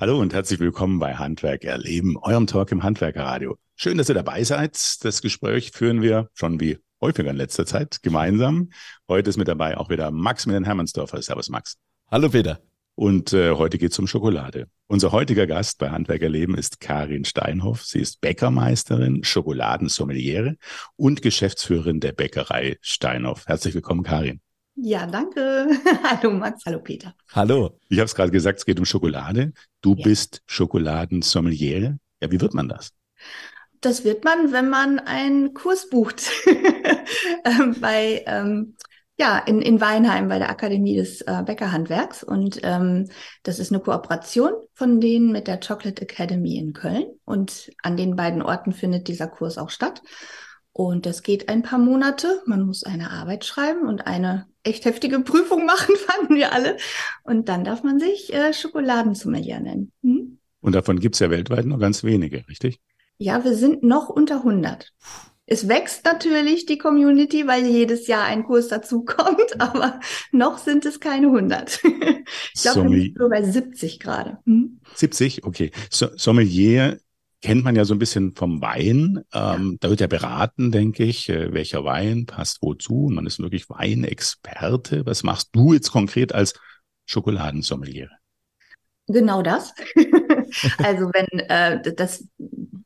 Hallo und herzlich willkommen bei Handwerk erleben, eurem Talk im Handwerkerradio. Schön, dass ihr dabei seid. Das Gespräch führen wir schon wie häufiger in letzter Zeit gemeinsam. Heute ist mit dabei auch wieder Max mit den Hermannsdorfer. Servus Max. Hallo Peter. Und äh, heute geht es um Schokolade. Unser heutiger Gast bei Handwerkerleben ist Karin Steinhoff. Sie ist Bäckermeisterin, Schokoladensommeliere und Geschäftsführerin der Bäckerei Steinhoff. Herzlich willkommen, Karin. Ja, danke. hallo Max, hallo Peter. Hallo. Ich habe es gerade gesagt, es geht um Schokolade. Du ja. bist Schokoladensommeliere. Ja, wie wird man das? Das wird man, wenn man einen Kurs bucht ähm, bei ähm, ja in, in Weinheim bei der Akademie des äh, Bäckerhandwerks und ähm, das ist eine Kooperation von denen mit der Chocolate Academy in Köln und an den beiden Orten findet dieser Kurs auch statt. Und das geht ein paar Monate. Man muss eine Arbeit schreiben und eine echt heftige Prüfung machen, fanden wir alle. Und dann darf man sich äh, Schokoladensommelier nennen. Hm? Und davon gibt's ja weltweit nur ganz wenige, richtig? Ja, wir sind noch unter 100. Es wächst natürlich die Community, weil jedes Jahr ein Kurs dazukommt, aber noch sind es keine 100. ich glaube, wir sind nur bei 70 gerade. Hm? 70, okay. So Sommelier kennt man ja so ein bisschen vom Wein. Ähm, da wird ja beraten, denke ich, äh, welcher Wein passt wozu. Und man ist wirklich Weinexperte. Was machst du jetzt konkret als Schokoladensommelier? Genau das. also wenn äh, das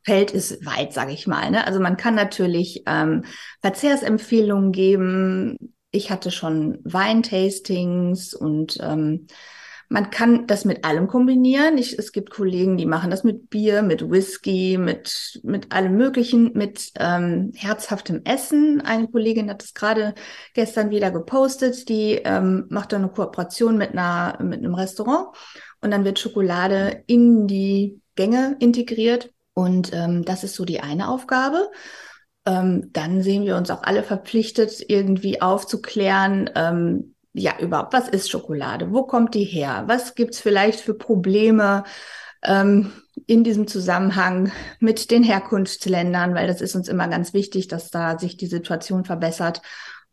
Feld ist weit, sage ich mal. Ne? Also man kann natürlich ähm, Verzehrsempfehlungen geben. Ich hatte schon Weintastings und ähm, man kann das mit allem kombinieren. Ich, es gibt Kollegen, die machen das mit Bier, mit Whisky, mit, mit allem Möglichen, mit ähm, herzhaftem Essen. Eine Kollegin hat es gerade gestern wieder gepostet. Die ähm, macht dann eine Kooperation mit, einer, mit einem Restaurant und dann wird Schokolade in die Gänge integriert. Und ähm, das ist so die eine Aufgabe ähm, dann sehen wir uns auch alle verpflichtet, irgendwie aufzuklären, ähm, ja, überhaupt, was ist Schokolade? Wo kommt die her? Was gibt's vielleicht für Probleme ähm, in diesem Zusammenhang mit den Herkunftsländern? Weil das ist uns immer ganz wichtig, dass da sich die Situation verbessert.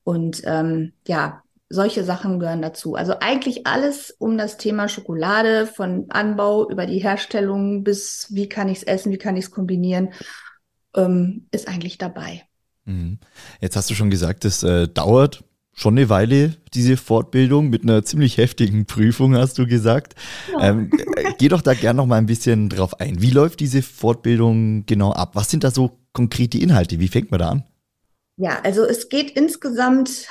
Und ähm, ja, solche Sachen gehören dazu. Also eigentlich alles um das Thema Schokolade, von Anbau über die Herstellung bis wie kann ich es essen, wie kann ich es kombinieren, ähm, ist eigentlich dabei. Mhm. Jetzt hast du schon gesagt, es äh, dauert schon eine Weile, diese Fortbildung, mit einer ziemlich heftigen Prüfung, hast du gesagt. Ja. Ähm, äh, geh doch da gerne noch mal ein bisschen drauf ein. Wie läuft diese Fortbildung genau ab? Was sind da so konkrete Inhalte? Wie fängt man da an? Ja, also es geht insgesamt,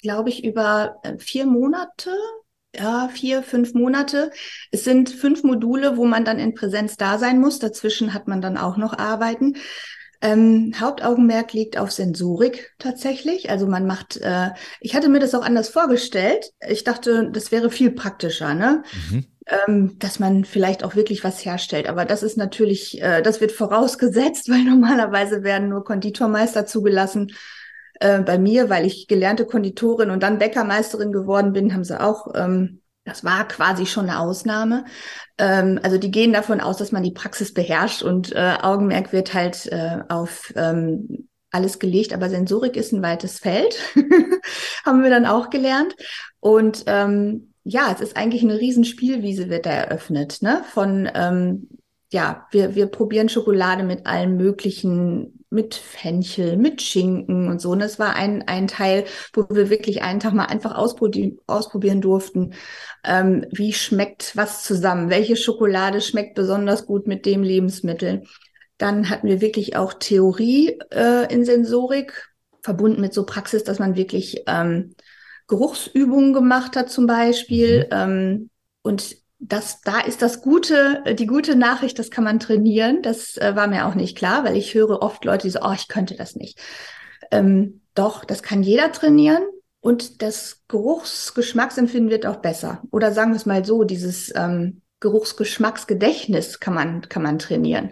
glaube ich, über äh, vier Monate. Ja, vier, fünf Monate. Es sind fünf Module, wo man dann in Präsenz da sein muss. Dazwischen hat man dann auch noch Arbeiten. Ähm, Hauptaugenmerk liegt auf Sensorik tatsächlich. Also man macht, äh, ich hatte mir das auch anders vorgestellt. Ich dachte, das wäre viel praktischer, ne? Mhm. Ähm, dass man vielleicht auch wirklich was herstellt. Aber das ist natürlich, äh, das wird vorausgesetzt, weil normalerweise werden nur Konditormeister zugelassen. Äh, bei mir, weil ich gelernte Konditorin und dann Bäckermeisterin geworden bin, haben sie auch ähm, das war quasi schon eine Ausnahme. Ähm, also die gehen davon aus, dass man die Praxis beherrscht und äh, Augenmerk wird halt äh, auf ähm, alles gelegt, aber Sensorik ist ein weites Feld, haben wir dann auch gelernt. Und ähm, ja, es ist eigentlich eine Riesenspielwiese wird da eröffnet, ne? Von ähm, ja, wir, wir probieren Schokolade mit allen möglichen mit Fenchel, mit Schinken und so. Und das war ein, ein Teil, wo wir wirklich einen Tag mal einfach ausprobieren, ausprobieren durften, ähm, wie schmeckt was zusammen, welche Schokolade schmeckt besonders gut mit dem Lebensmittel. Dann hatten wir wirklich auch Theorie äh, in Sensorik, verbunden mit so Praxis, dass man wirklich ähm, Geruchsübungen gemacht hat zum Beispiel. Mhm. Ähm, und das, da ist das gute, die gute Nachricht, das kann man trainieren. Das äh, war mir auch nicht klar, weil ich höre oft Leute, die so, oh, ich könnte das nicht. Ähm, doch, das kann jeder trainieren und das Geruchsgeschmacksempfinden wird auch besser. Oder sagen wir es mal so, dieses ähm, Geruchsgeschmacksgedächtnis kann man, kann man trainieren.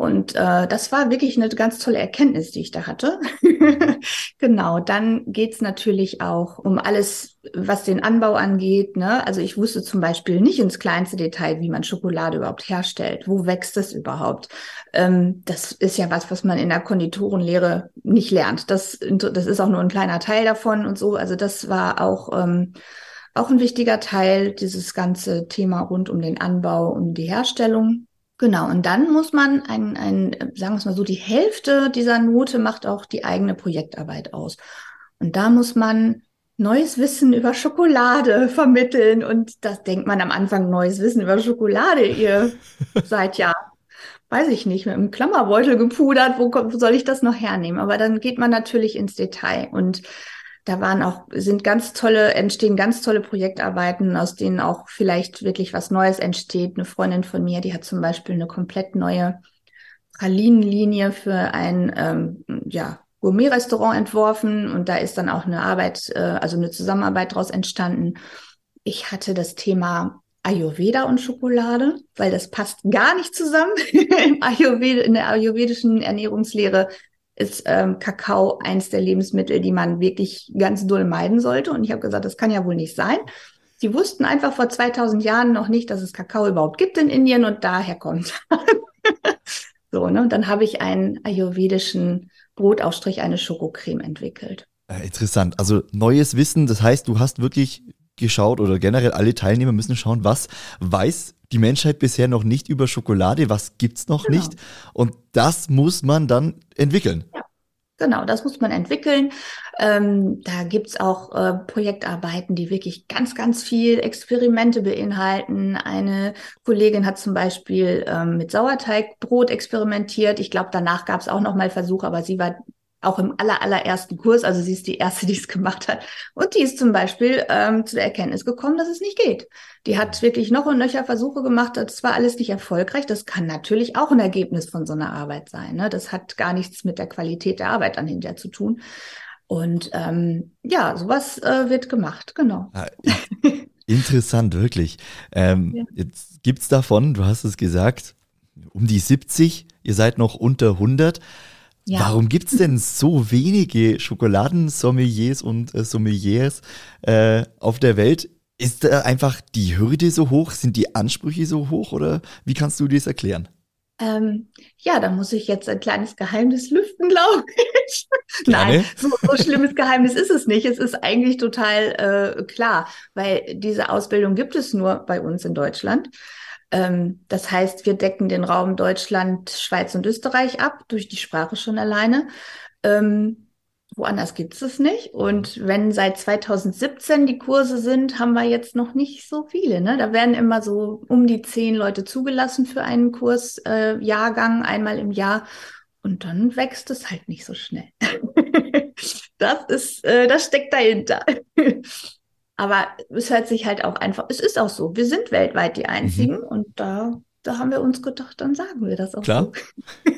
Und äh, das war wirklich eine ganz tolle Erkenntnis, die ich da hatte. genau, dann geht's natürlich auch um alles, was den Anbau angeht. Ne? Also ich wusste zum Beispiel nicht ins kleinste Detail, wie man Schokolade überhaupt herstellt. Wo wächst das überhaupt? Ähm, das ist ja was, was man in der Konditorenlehre nicht lernt. Das, das ist auch nur ein kleiner Teil davon und so. Also das war auch ähm, auch ein wichtiger Teil, dieses ganze Thema rund um den Anbau und die Herstellung. Genau, und dann muss man ein, ein, sagen wir es mal so, die Hälfte dieser Note macht auch die eigene Projektarbeit aus. Und da muss man neues Wissen über Schokolade vermitteln. Und das denkt man am Anfang, neues Wissen über Schokolade. Ihr seid ja, weiß ich nicht, mit einem Klammerbeutel gepudert. Wo, wo soll ich das noch hernehmen? Aber dann geht man natürlich ins Detail und da waren auch, sind ganz tolle, entstehen ganz tolle Projektarbeiten, aus denen auch vielleicht wirklich was Neues entsteht. Eine Freundin von mir, die hat zum Beispiel eine komplett neue Pralinenlinie für ein ähm, ja, Gourmet-Restaurant entworfen und da ist dann auch eine Arbeit, äh, also eine Zusammenarbeit daraus entstanden. Ich hatte das Thema Ayurveda und Schokolade, weil das passt gar nicht zusammen. Im Ayurveda, in der ayurvedischen Ernährungslehre ist ähm, Kakao eins der Lebensmittel, die man wirklich ganz doll meiden sollte. Und ich habe gesagt, das kann ja wohl nicht sein. Sie wussten einfach vor 2000 Jahren noch nicht, dass es Kakao überhaupt gibt in Indien und daher kommt. so, ne? Und dann habe ich einen ayurvedischen Brotaufstrich, eine Schokocreme entwickelt. Äh, interessant. Also neues Wissen, das heißt, du hast wirklich geschaut oder generell alle Teilnehmer müssen schauen, was weiß die Menschheit bisher noch nicht über Schokolade, was gibt's noch genau. nicht und das muss man dann entwickeln. Ja. Genau, das muss man entwickeln. Ähm, da gibt's auch äh, Projektarbeiten, die wirklich ganz, ganz viel Experimente beinhalten. Eine Kollegin hat zum Beispiel ähm, mit Sauerteigbrot experimentiert. Ich glaube, danach gab's auch noch mal Versuche, aber sie war auch im aller, allerersten Kurs, also sie ist die erste, die es gemacht hat. Und die ist zum Beispiel ähm, zu der Erkenntnis gekommen, dass es nicht geht. Die hat wirklich noch und nöcher Versuche gemacht, das war alles nicht erfolgreich. Das kann natürlich auch ein Ergebnis von so einer Arbeit sein. Ne? Das hat gar nichts mit der Qualität der Arbeit dann hinterher zu tun. Und ähm, ja, sowas äh, wird gemacht, genau. Ah, interessant, wirklich. Ähm, ja. Jetzt gibt's davon, du hast es gesagt, um die 70, ihr seid noch unter 100. Ja. Warum gibt es denn so wenige Schokoladensommeliers und äh, Sommeliers äh, auf der Welt? Ist da einfach die Hürde so hoch? Sind die Ansprüche so hoch? Oder wie kannst du das erklären? Ähm, ja, da muss ich jetzt ein kleines Geheimnis lüften, glaube ich. Nein, so, so schlimmes Geheimnis ist es nicht. Es ist eigentlich total äh, klar, weil diese Ausbildung gibt es nur bei uns in Deutschland. Ähm, das heißt, wir decken den Raum Deutschland, Schweiz und Österreich ab, durch die Sprache schon alleine. Ähm, woanders gibt es es nicht. Und wenn seit 2017 die Kurse sind, haben wir jetzt noch nicht so viele. Ne? Da werden immer so um die zehn Leute zugelassen für einen Kursjahrgang, äh, einmal im Jahr. Und dann wächst es halt nicht so schnell. das ist, äh, das steckt dahinter. Aber es hört sich halt auch einfach, es ist auch so. Wir sind weltweit die Einzigen mhm. und da, da haben wir uns gedacht, dann sagen wir das auch Klar. so.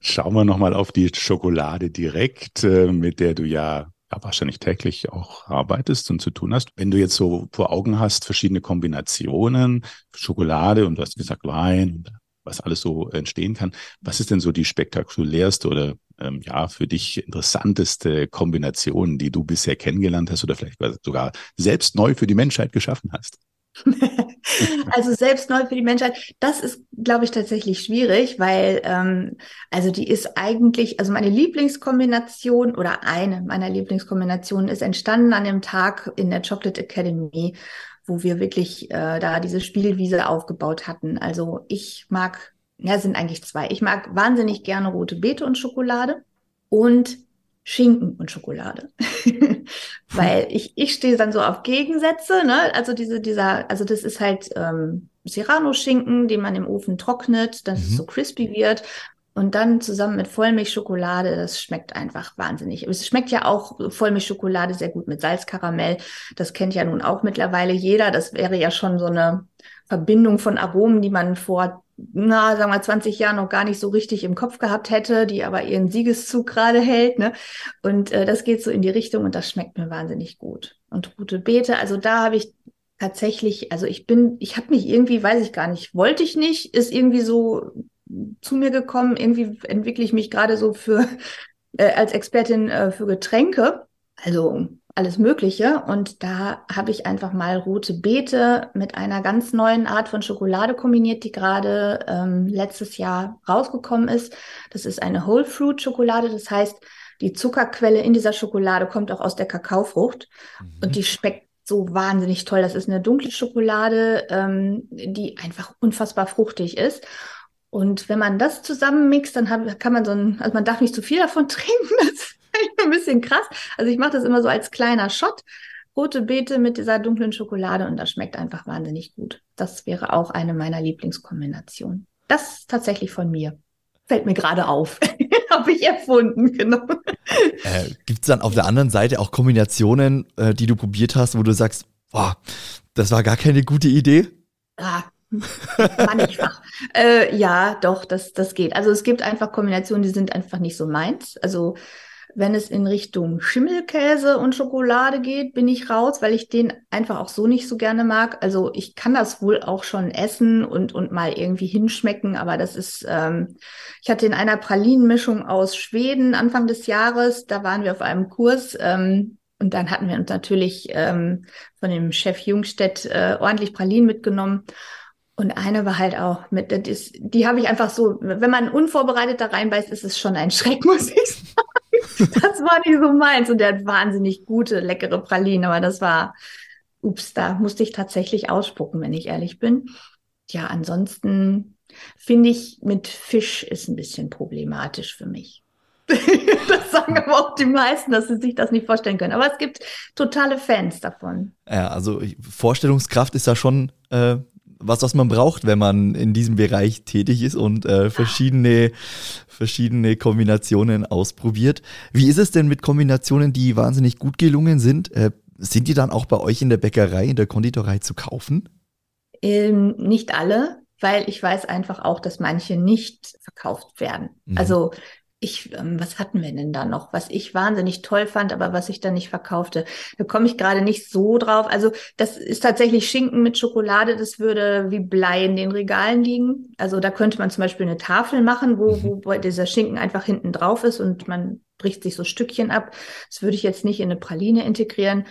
Schauen wir nochmal auf die Schokolade direkt, äh, mit der du ja, ja wahrscheinlich täglich auch arbeitest und zu tun hast. Wenn du jetzt so vor Augen hast, verschiedene Kombinationen, Schokolade und du hast gesagt Wein, was alles so entstehen kann. Was ist denn so die spektakulärste oder ähm, ja für dich interessanteste Kombination, die du bisher kennengelernt hast oder vielleicht sogar selbst neu für die Menschheit geschaffen hast? also selbst neu für die Menschheit, das ist, glaube ich, tatsächlich schwierig, weil ähm, also die ist eigentlich, also meine Lieblingskombination oder eine meiner Lieblingskombinationen ist entstanden an dem Tag in der Chocolate Academy, wo wir wirklich äh, da diese Spielwiese aufgebaut hatten. Also ich mag ja, sind eigentlich zwei. Ich mag wahnsinnig gerne rote Beete und Schokolade und Schinken und Schokolade. Weil ich, ich stehe dann so auf Gegensätze, ne? Also diese, dieser, also das ist halt ähm, Serrano-Schinken, den man im Ofen trocknet, dass mhm. es so crispy wird. Und dann zusammen mit Vollmilchschokolade, das schmeckt einfach wahnsinnig. Es schmeckt ja auch Vollmilchschokolade sehr gut mit Salzkaramell. Das kennt ja nun auch mittlerweile jeder. Das wäre ja schon so eine Verbindung von Aromen, die man vor na, sagen wir 20 Jahren noch gar nicht so richtig im Kopf gehabt hätte, die aber ihren Siegeszug gerade hält. Ne? Und äh, das geht so in die Richtung und das schmeckt mir wahnsinnig gut. Und gute Beete, also da habe ich tatsächlich, also ich bin, ich habe mich irgendwie, weiß ich gar nicht, wollte ich nicht, ist irgendwie so zu mir gekommen. Irgendwie entwickle ich mich gerade so für äh, als Expertin äh, für Getränke. Also alles Mögliche. Und da habe ich einfach mal rote Beete mit einer ganz neuen Art von Schokolade kombiniert, die gerade ähm, letztes Jahr rausgekommen ist. Das ist eine Whole Fruit Schokolade. Das heißt, die Zuckerquelle in dieser Schokolade kommt auch aus der Kakaofrucht. Mhm. Und die schmeckt so wahnsinnig toll. Das ist eine dunkle Schokolade, ähm, die einfach unfassbar fruchtig ist. Und wenn man das zusammenmixt, dann hab, kann man so ein, also man darf nicht zu viel davon trinken. Das ist ein bisschen krass. Also ich mache das immer so als kleiner Shot. Rote Beete mit dieser dunklen Schokolade und das schmeckt einfach wahnsinnig gut. Das wäre auch eine meiner Lieblingskombinationen. Das ist tatsächlich von mir. Fällt mir gerade auf. Habe ich erfunden, genau. Äh, Gibt es dann auf der anderen Seite auch Kombinationen, äh, die du probiert hast, wo du sagst, boah, das war gar keine gute Idee? Ah, mannigfach. Äh, ja, doch, das, das geht. Also es gibt einfach Kombinationen, die sind einfach nicht so meins. Also wenn es in Richtung Schimmelkäse und Schokolade geht, bin ich raus, weil ich den einfach auch so nicht so gerne mag. Also ich kann das wohl auch schon essen und, und mal irgendwie hinschmecken, aber das ist, ähm, ich hatte in einer Pralinenmischung aus Schweden Anfang des Jahres, da waren wir auf einem Kurs, ähm, und dann hatten wir uns natürlich ähm, von dem Chef Jungstedt äh, ordentlich Pralinen mitgenommen. Und eine war halt auch mit, das, die habe ich einfach so, wenn man unvorbereitet da reinbeißt, ist es schon ein Schreck, muss ich sagen. das war nicht so meins. Und der hat wahnsinnig gute, leckere Pralinen, aber das war, ups, da musste ich tatsächlich ausspucken, wenn ich ehrlich bin. Ja, ansonsten finde ich, mit Fisch ist ein bisschen problematisch für mich. das sagen aber auch die meisten, dass sie sich das nicht vorstellen können. Aber es gibt totale Fans davon. Ja, also Vorstellungskraft ist da schon äh, was, was man braucht, wenn man in diesem Bereich tätig ist und äh, verschiedene, verschiedene Kombinationen ausprobiert. Wie ist es denn mit Kombinationen, die wahnsinnig gut gelungen sind? Äh, sind die dann auch bei euch in der Bäckerei, in der Konditorei zu kaufen? Ähm, nicht alle, weil ich weiß einfach auch, dass manche nicht verkauft werden. Mhm. Also ich, ähm, was hatten wir denn da noch, was ich wahnsinnig toll fand, aber was ich dann nicht verkaufte. Da komme ich gerade nicht so drauf. Also das ist tatsächlich Schinken mit Schokolade, das würde wie Blei in den Regalen liegen. Also da könnte man zum Beispiel eine Tafel machen, wo, mhm. wo dieser Schinken einfach hinten drauf ist und man bricht sich so Stückchen ab. Das würde ich jetzt nicht in eine Praline integrieren.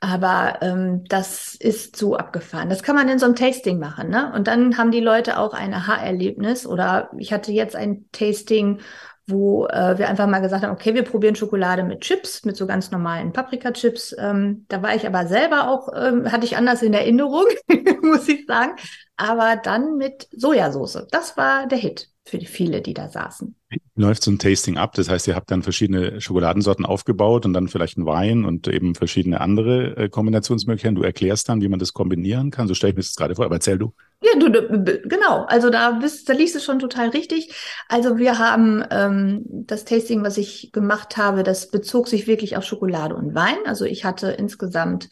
Aber ähm, das ist so abgefahren. Das kann man in so einem Tasting machen, ne? Und dann haben die Leute auch ein Aha-Erlebnis. Oder ich hatte jetzt ein Tasting, wo äh, wir einfach mal gesagt haben, okay, wir probieren Schokolade mit Chips, mit so ganz normalen Paprika-Chips. Ähm, da war ich aber selber auch, ähm, hatte ich anders in Erinnerung, muss ich sagen. Aber dann mit Sojasauce. Das war der Hit für die viele, die da saßen. Läuft so ein Tasting ab? Das heißt, ihr habt dann verschiedene Schokoladensorten aufgebaut und dann vielleicht einen Wein und eben verschiedene andere äh, Kombinationsmöglichkeiten. Du erklärst dann, wie man das kombinieren kann. So stelle ich mir das gerade vor, aber erzähl du. Ja, du, genau. Also da bist, da liegst du schon total richtig. Also wir haben ähm, das Tasting, was ich gemacht habe, das bezog sich wirklich auf Schokolade und Wein. Also ich hatte insgesamt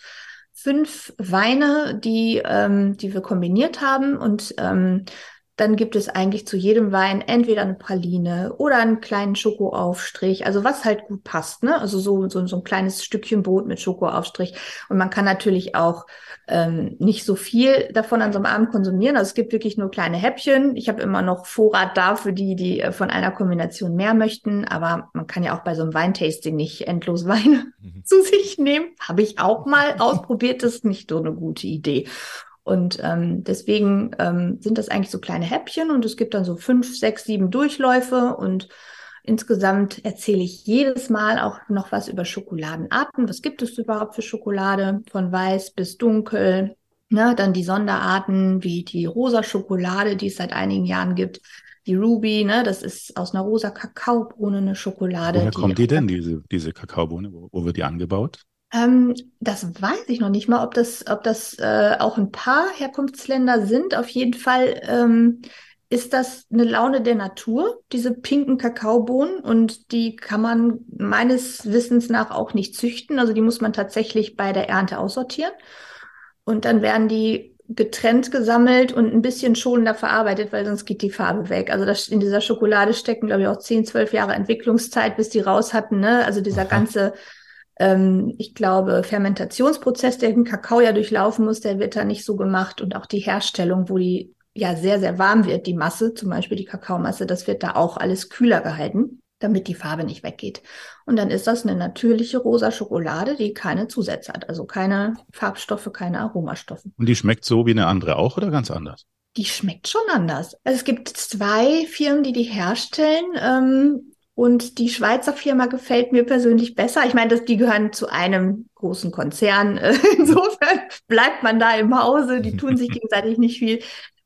fünf Weine, die, ähm, die wir kombiniert haben und ähm, dann gibt es eigentlich zu jedem Wein entweder eine Praline oder einen kleinen Schokoaufstrich, also was halt gut passt, ne? Also so, so, so ein kleines Stückchen Brot mit Schokoaufstrich. Und man kann natürlich auch ähm, nicht so viel davon an so einem Abend konsumieren. Also es gibt wirklich nur kleine Häppchen. Ich habe immer noch Vorrat da für die, die äh, von einer Kombination mehr möchten. Aber man kann ja auch bei so einem Weintasting nicht endlos Weine mhm. zu sich nehmen. Habe ich auch mal ausprobiert. Das ist nicht so eine gute Idee. Und ähm, deswegen ähm, sind das eigentlich so kleine Häppchen und es gibt dann so fünf, sechs, sieben Durchläufe und insgesamt erzähle ich jedes Mal auch noch was über Schokoladenarten. Was gibt es überhaupt für Schokolade? Von weiß bis dunkel. Ne? Dann die Sonderarten wie die rosa Schokolade, die es seit einigen Jahren gibt. Die Ruby, ne, das ist aus einer rosa Kakaobohne eine Schokolade. Woher kommt die denn, diese, diese Kakaobohne? Wo, wo wird die angebaut? Ähm, das weiß ich noch nicht mal, ob das, ob das äh, auch ein paar Herkunftsländer sind. Auf jeden Fall ähm, ist das eine Laune der Natur, diese pinken Kakaobohnen. Und die kann man meines Wissens nach auch nicht züchten. Also die muss man tatsächlich bei der Ernte aussortieren. Und dann werden die getrennt gesammelt und ein bisschen schonender verarbeitet, weil sonst geht die Farbe weg. Also das, in dieser Schokolade stecken, glaube ich, auch 10, 12 Jahre Entwicklungszeit, bis die raus hatten. Ne? Also dieser Aha. ganze ähm, ich glaube, Fermentationsprozess, der den Kakao ja durchlaufen muss, der wird da nicht so gemacht und auch die Herstellung, wo die ja sehr, sehr warm wird, die Masse, zum Beispiel die Kakaomasse, das wird da auch alles kühler gehalten, damit die Farbe nicht weggeht. Und dann ist das eine natürliche rosa Schokolade, die keine Zusätze hat, also keine Farbstoffe, keine Aromastoffe. Und die schmeckt so wie eine andere auch oder ganz anders? Die schmeckt schon anders. Also es gibt zwei Firmen, die die herstellen. Ähm, Und die Schweizer Firma gefällt mir persönlich besser. Ich meine, dass die gehören zu einem großen Konzern. Insofern bleibt man da im Hause. Die tun sich gegenseitig nicht viel.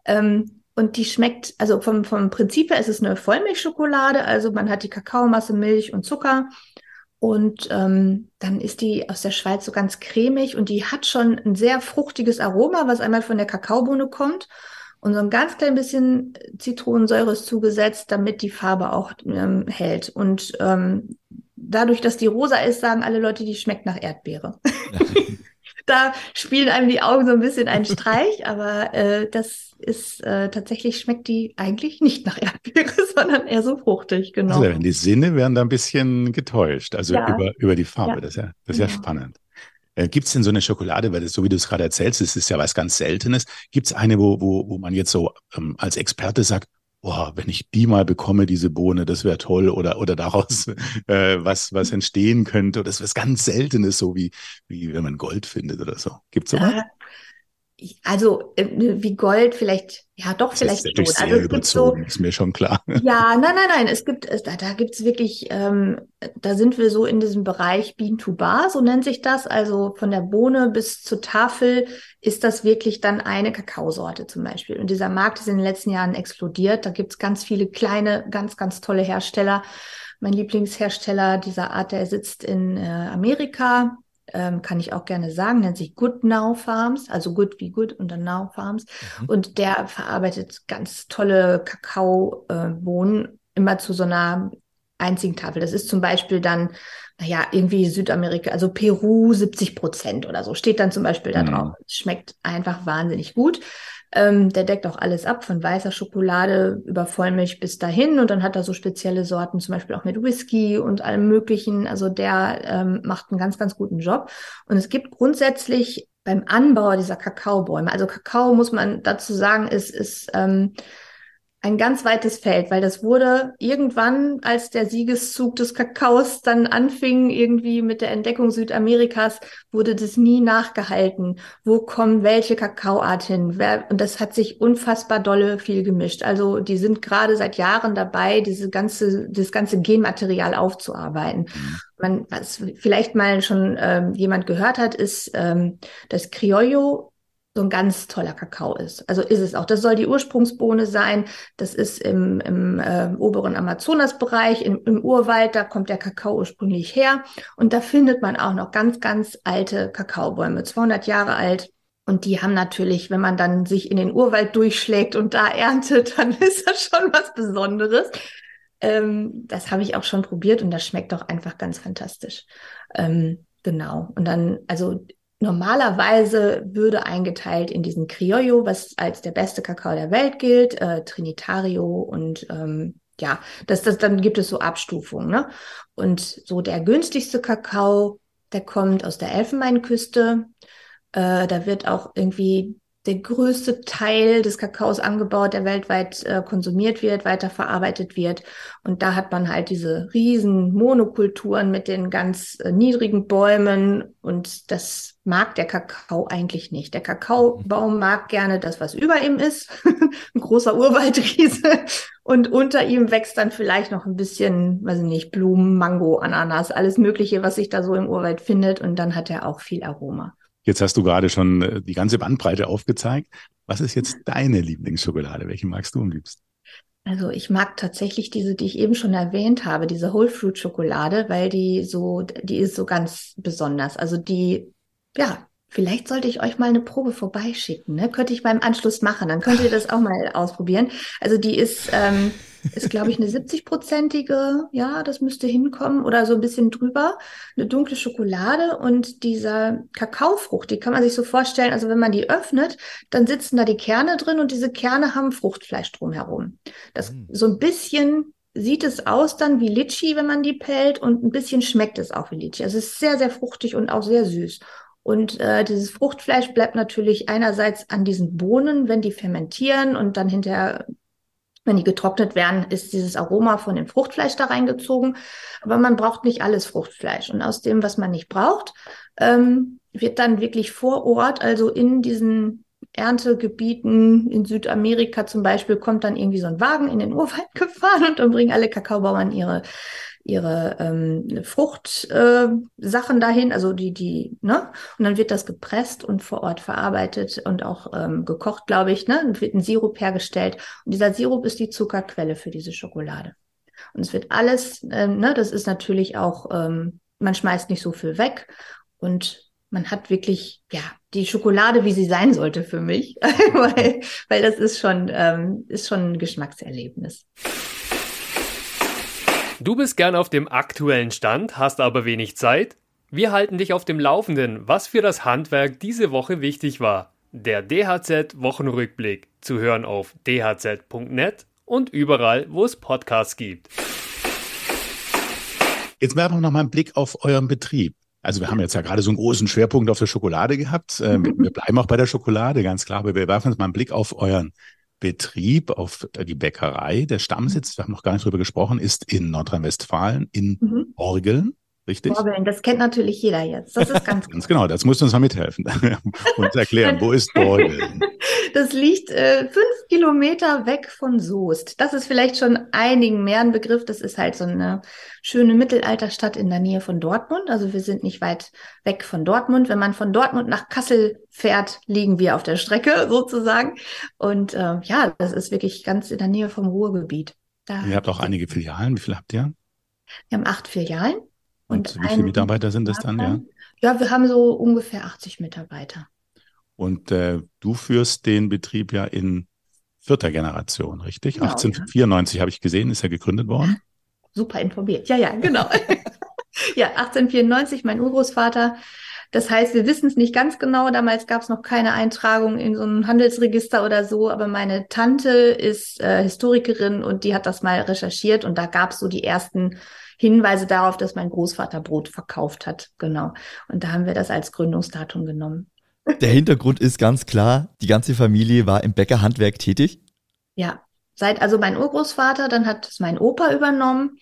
Ähm, und die schmeckt, also vom, vom Prinzip her ist es eine Vollmilchschokolade. Also man hat die Kakaomasse, Milch und Zucker. Und ähm, dann ist die aus der Schweiz so ganz cremig und die hat schon ein sehr fruchtiges Aroma, was einmal von der Kakaobohne kommt. Und so ein ganz klein bisschen Zitronensäure ist zugesetzt, damit die Farbe auch ähm, hält. Und ähm, dadurch, dass die rosa ist, sagen alle Leute, die schmeckt nach Erdbeere. da spielen einem die Augen so ein bisschen einen Streich, aber äh, das ist äh, tatsächlich schmeckt die eigentlich nicht nach Erdbeere, sondern eher so fruchtig, genau. Also die Sinne werden da ein bisschen getäuscht, also ja. über, über die Farbe. Ja. Das ist ja, das ist ja, ja genau. spannend. Äh, gibt es denn so eine Schokolade, weil das, so wie du es gerade erzählst, das ist ja was ganz Seltenes. Gibt es eine, wo, wo, wo man jetzt so ähm, als Experte sagt, boah, wenn ich die mal bekomme, diese Bohne, das wäre toll oder, oder daraus äh, was, was entstehen könnte. Oder das ist was ganz Seltenes, so wie, wie wenn man Gold findet oder so. Gibt's sowas? Also äh, wie Gold vielleicht, ja doch, das vielleicht ist schon. Also es gibt so, ist mir schon klar. Ja, nein, nein, nein, es gibt, da, da gibt's wirklich, ähm, da sind wir so in diesem Bereich Bean to Bar, so nennt sich das. Also von der Bohne bis zur Tafel ist das wirklich dann eine Kakaosorte zum Beispiel. Und dieser Markt ist in den letzten Jahren explodiert. Da gibt's ganz viele kleine, ganz, ganz tolle Hersteller. Mein Lieblingshersteller dieser Art, der sitzt in äh, Amerika, ähm, kann ich auch gerne sagen, nennt sich Good Now Farms, also Good wie Good und dann Now Farms. Mhm. Und der verarbeitet ganz tolle Kakaobohnen äh, immer zu so einer einzigen Tafel. Das ist zum Beispiel dann, naja, irgendwie Südamerika, also Peru 70 Prozent oder so, steht dann zum Beispiel da mhm. drauf. Es schmeckt einfach wahnsinnig gut. Ähm, der deckt auch alles ab, von weißer Schokolade über Vollmilch bis dahin. Und dann hat er so spezielle Sorten, zum Beispiel auch mit Whisky und allem Möglichen. Also der ähm, macht einen ganz, ganz guten Job. Und es gibt grundsätzlich beim Anbau dieser Kakaobäume, also Kakao muss man dazu sagen, ist, ist ähm, ein ganz weites Feld, weil das wurde irgendwann, als der Siegeszug des Kakaos dann anfing, irgendwie mit der Entdeckung Südamerikas, wurde das nie nachgehalten. Wo kommen welche Kakaoart hin? Wer, und das hat sich unfassbar dolle viel gemischt. Also die sind gerade seit Jahren dabei, diese ganze, das ganze Genmaterial aufzuarbeiten. Mhm. Man, was vielleicht mal schon ähm, jemand gehört hat, ist ähm, das Criollo so ein ganz toller Kakao ist. Also ist es auch. Das soll die Ursprungsbohne sein. Das ist im, im äh, oberen Amazonasbereich, im, im Urwald. Da kommt der Kakao ursprünglich her. Und da findet man auch noch ganz, ganz alte Kakaobäume, 200 Jahre alt. Und die haben natürlich, wenn man dann sich in den Urwald durchschlägt und da erntet, dann ist das schon was Besonderes. Ähm, das habe ich auch schon probiert und das schmeckt doch einfach ganz fantastisch. Ähm, genau. Und dann, also Normalerweise würde eingeteilt in diesen Criollo, was als der beste Kakao der Welt gilt, äh, Trinitario und ähm, ja, das, das, dann gibt es so Abstufungen. Ne? Und so der günstigste Kakao, der kommt aus der Elfenbeinküste. Äh, da wird auch irgendwie der größte Teil des Kakaos angebaut, der weltweit äh, konsumiert wird, weiterverarbeitet wird. Und da hat man halt diese riesen Monokulturen mit den ganz äh, niedrigen Bäumen. Und das mag der Kakao eigentlich nicht. Der Kakaobaum mag gerne das, was über ihm ist. ein großer Urwaldriese. Und unter ihm wächst dann vielleicht noch ein bisschen, weiß ich nicht, Blumen, Mango, Ananas, alles Mögliche, was sich da so im Urwald findet. Und dann hat er auch viel Aroma. Jetzt hast du gerade schon äh, die ganze Bandbreite aufgezeigt. Was ist jetzt deine Lieblingsschokolade? Welche magst du am liebsten? Also ich mag tatsächlich diese, die ich eben schon erwähnt habe, diese Whole Fruit Schokolade, weil die so, die ist so ganz besonders. Also die, ja, vielleicht sollte ich euch mal eine Probe vorbeischicken. Ne? Könnte ich beim Anschluss machen, dann könnt ihr das auch mal ausprobieren. Also die ist, ähm, ist, glaube ich, eine 70-prozentige, ja, das müsste hinkommen oder so ein bisschen drüber. Eine dunkle Schokolade und dieser Kakaofrucht, die kann man sich so vorstellen, also wenn man die öffnet, dann sitzen da die Kerne drin und diese Kerne haben Fruchtfleisch drumherum. Das mhm. so ein bisschen sieht es aus dann wie Litschi, wenn man die pellt und ein bisschen schmeckt es auch wie Litschi. Also es ist sehr, sehr fruchtig und auch sehr süß. Und äh, dieses Fruchtfleisch bleibt natürlich einerseits an diesen Bohnen, wenn die fermentieren und dann hinterher wenn die getrocknet werden, ist dieses Aroma von dem Fruchtfleisch da reingezogen. Aber man braucht nicht alles Fruchtfleisch. Und aus dem, was man nicht braucht, ähm, wird dann wirklich vor Ort, also in diesen Erntegebieten in Südamerika zum Beispiel kommt dann irgendwie so ein Wagen in den Urwald gefahren und dann bringen alle Kakaobauern ihre ihre ähm, Fruchtsachen äh, dahin, also die, die, ne? Und dann wird das gepresst und vor Ort verarbeitet und auch ähm, gekocht, glaube ich, ne? Und wird ein Sirup hergestellt. Und dieser Sirup ist die Zuckerquelle für diese Schokolade. Und es wird alles, ähm, ne, das ist natürlich auch, ähm, man schmeißt nicht so viel weg und man hat wirklich, ja, die Schokolade, wie sie sein sollte für mich, weil, weil das ist schon, ähm, ist schon ein Geschmackserlebnis. Du bist gern auf dem aktuellen Stand, hast aber wenig Zeit? Wir halten dich auf dem Laufenden, was für das Handwerk diese Woche wichtig war. Der DHZ Wochenrückblick zu hören auf dhz.net und überall, wo es Podcasts gibt. Jetzt werfen wir noch mal einen Blick auf euren Betrieb. Also wir haben jetzt ja gerade so einen großen Schwerpunkt auf der Schokolade gehabt. Äh, wir bleiben auch bei der Schokolade, ganz klar, aber wir werfen jetzt mal einen Blick auf euren Betrieb, auf die Bäckerei. Der Stammsitz, wir haben noch gar nicht drüber gesprochen, ist in Nordrhein-Westfalen, in mhm. Orgeln. Richtig? Borgeln, das kennt natürlich jeder jetzt. Das ist ganz, ganz genau. Das musst du uns mal mithelfen und erklären. Wo ist Borgeln? Das liegt äh, fünf Kilometer weg von Soest. Das ist vielleicht schon einigen mehr ein Begriff. Das ist halt so eine schöne Mittelalterstadt in der Nähe von Dortmund. Also wir sind nicht weit weg von Dortmund. Wenn man von Dortmund nach Kassel fährt, liegen wir auf der Strecke sozusagen. Und äh, ja, das ist wirklich ganz in der Nähe vom Ruhrgebiet. Da ihr habt auch einige Filialen. Wie viele habt ihr? Wir haben acht Filialen. Und, und wie viele Mitarbeiter sind das dann, ja? Ja, wir haben so ungefähr 80 Mitarbeiter. Und äh, du führst den Betrieb ja in vierter Generation, richtig? Genau, 1894 ja. habe ich gesehen, ist er gegründet worden. Super informiert. Ja, ja, genau. ja, 1894, mein Urgroßvater. Das heißt, wir wissen es nicht ganz genau. Damals gab es noch keine Eintragung in so einem Handelsregister oder so, aber meine Tante ist äh, Historikerin und die hat das mal recherchiert und da gab es so die ersten Hinweise darauf, dass mein Großvater Brot verkauft hat. Genau. Und da haben wir das als Gründungsdatum genommen. Der Hintergrund ist ganz klar, die ganze Familie war im Bäckerhandwerk tätig. Ja, seit also mein Urgroßvater, dann hat es mein Opa übernommen.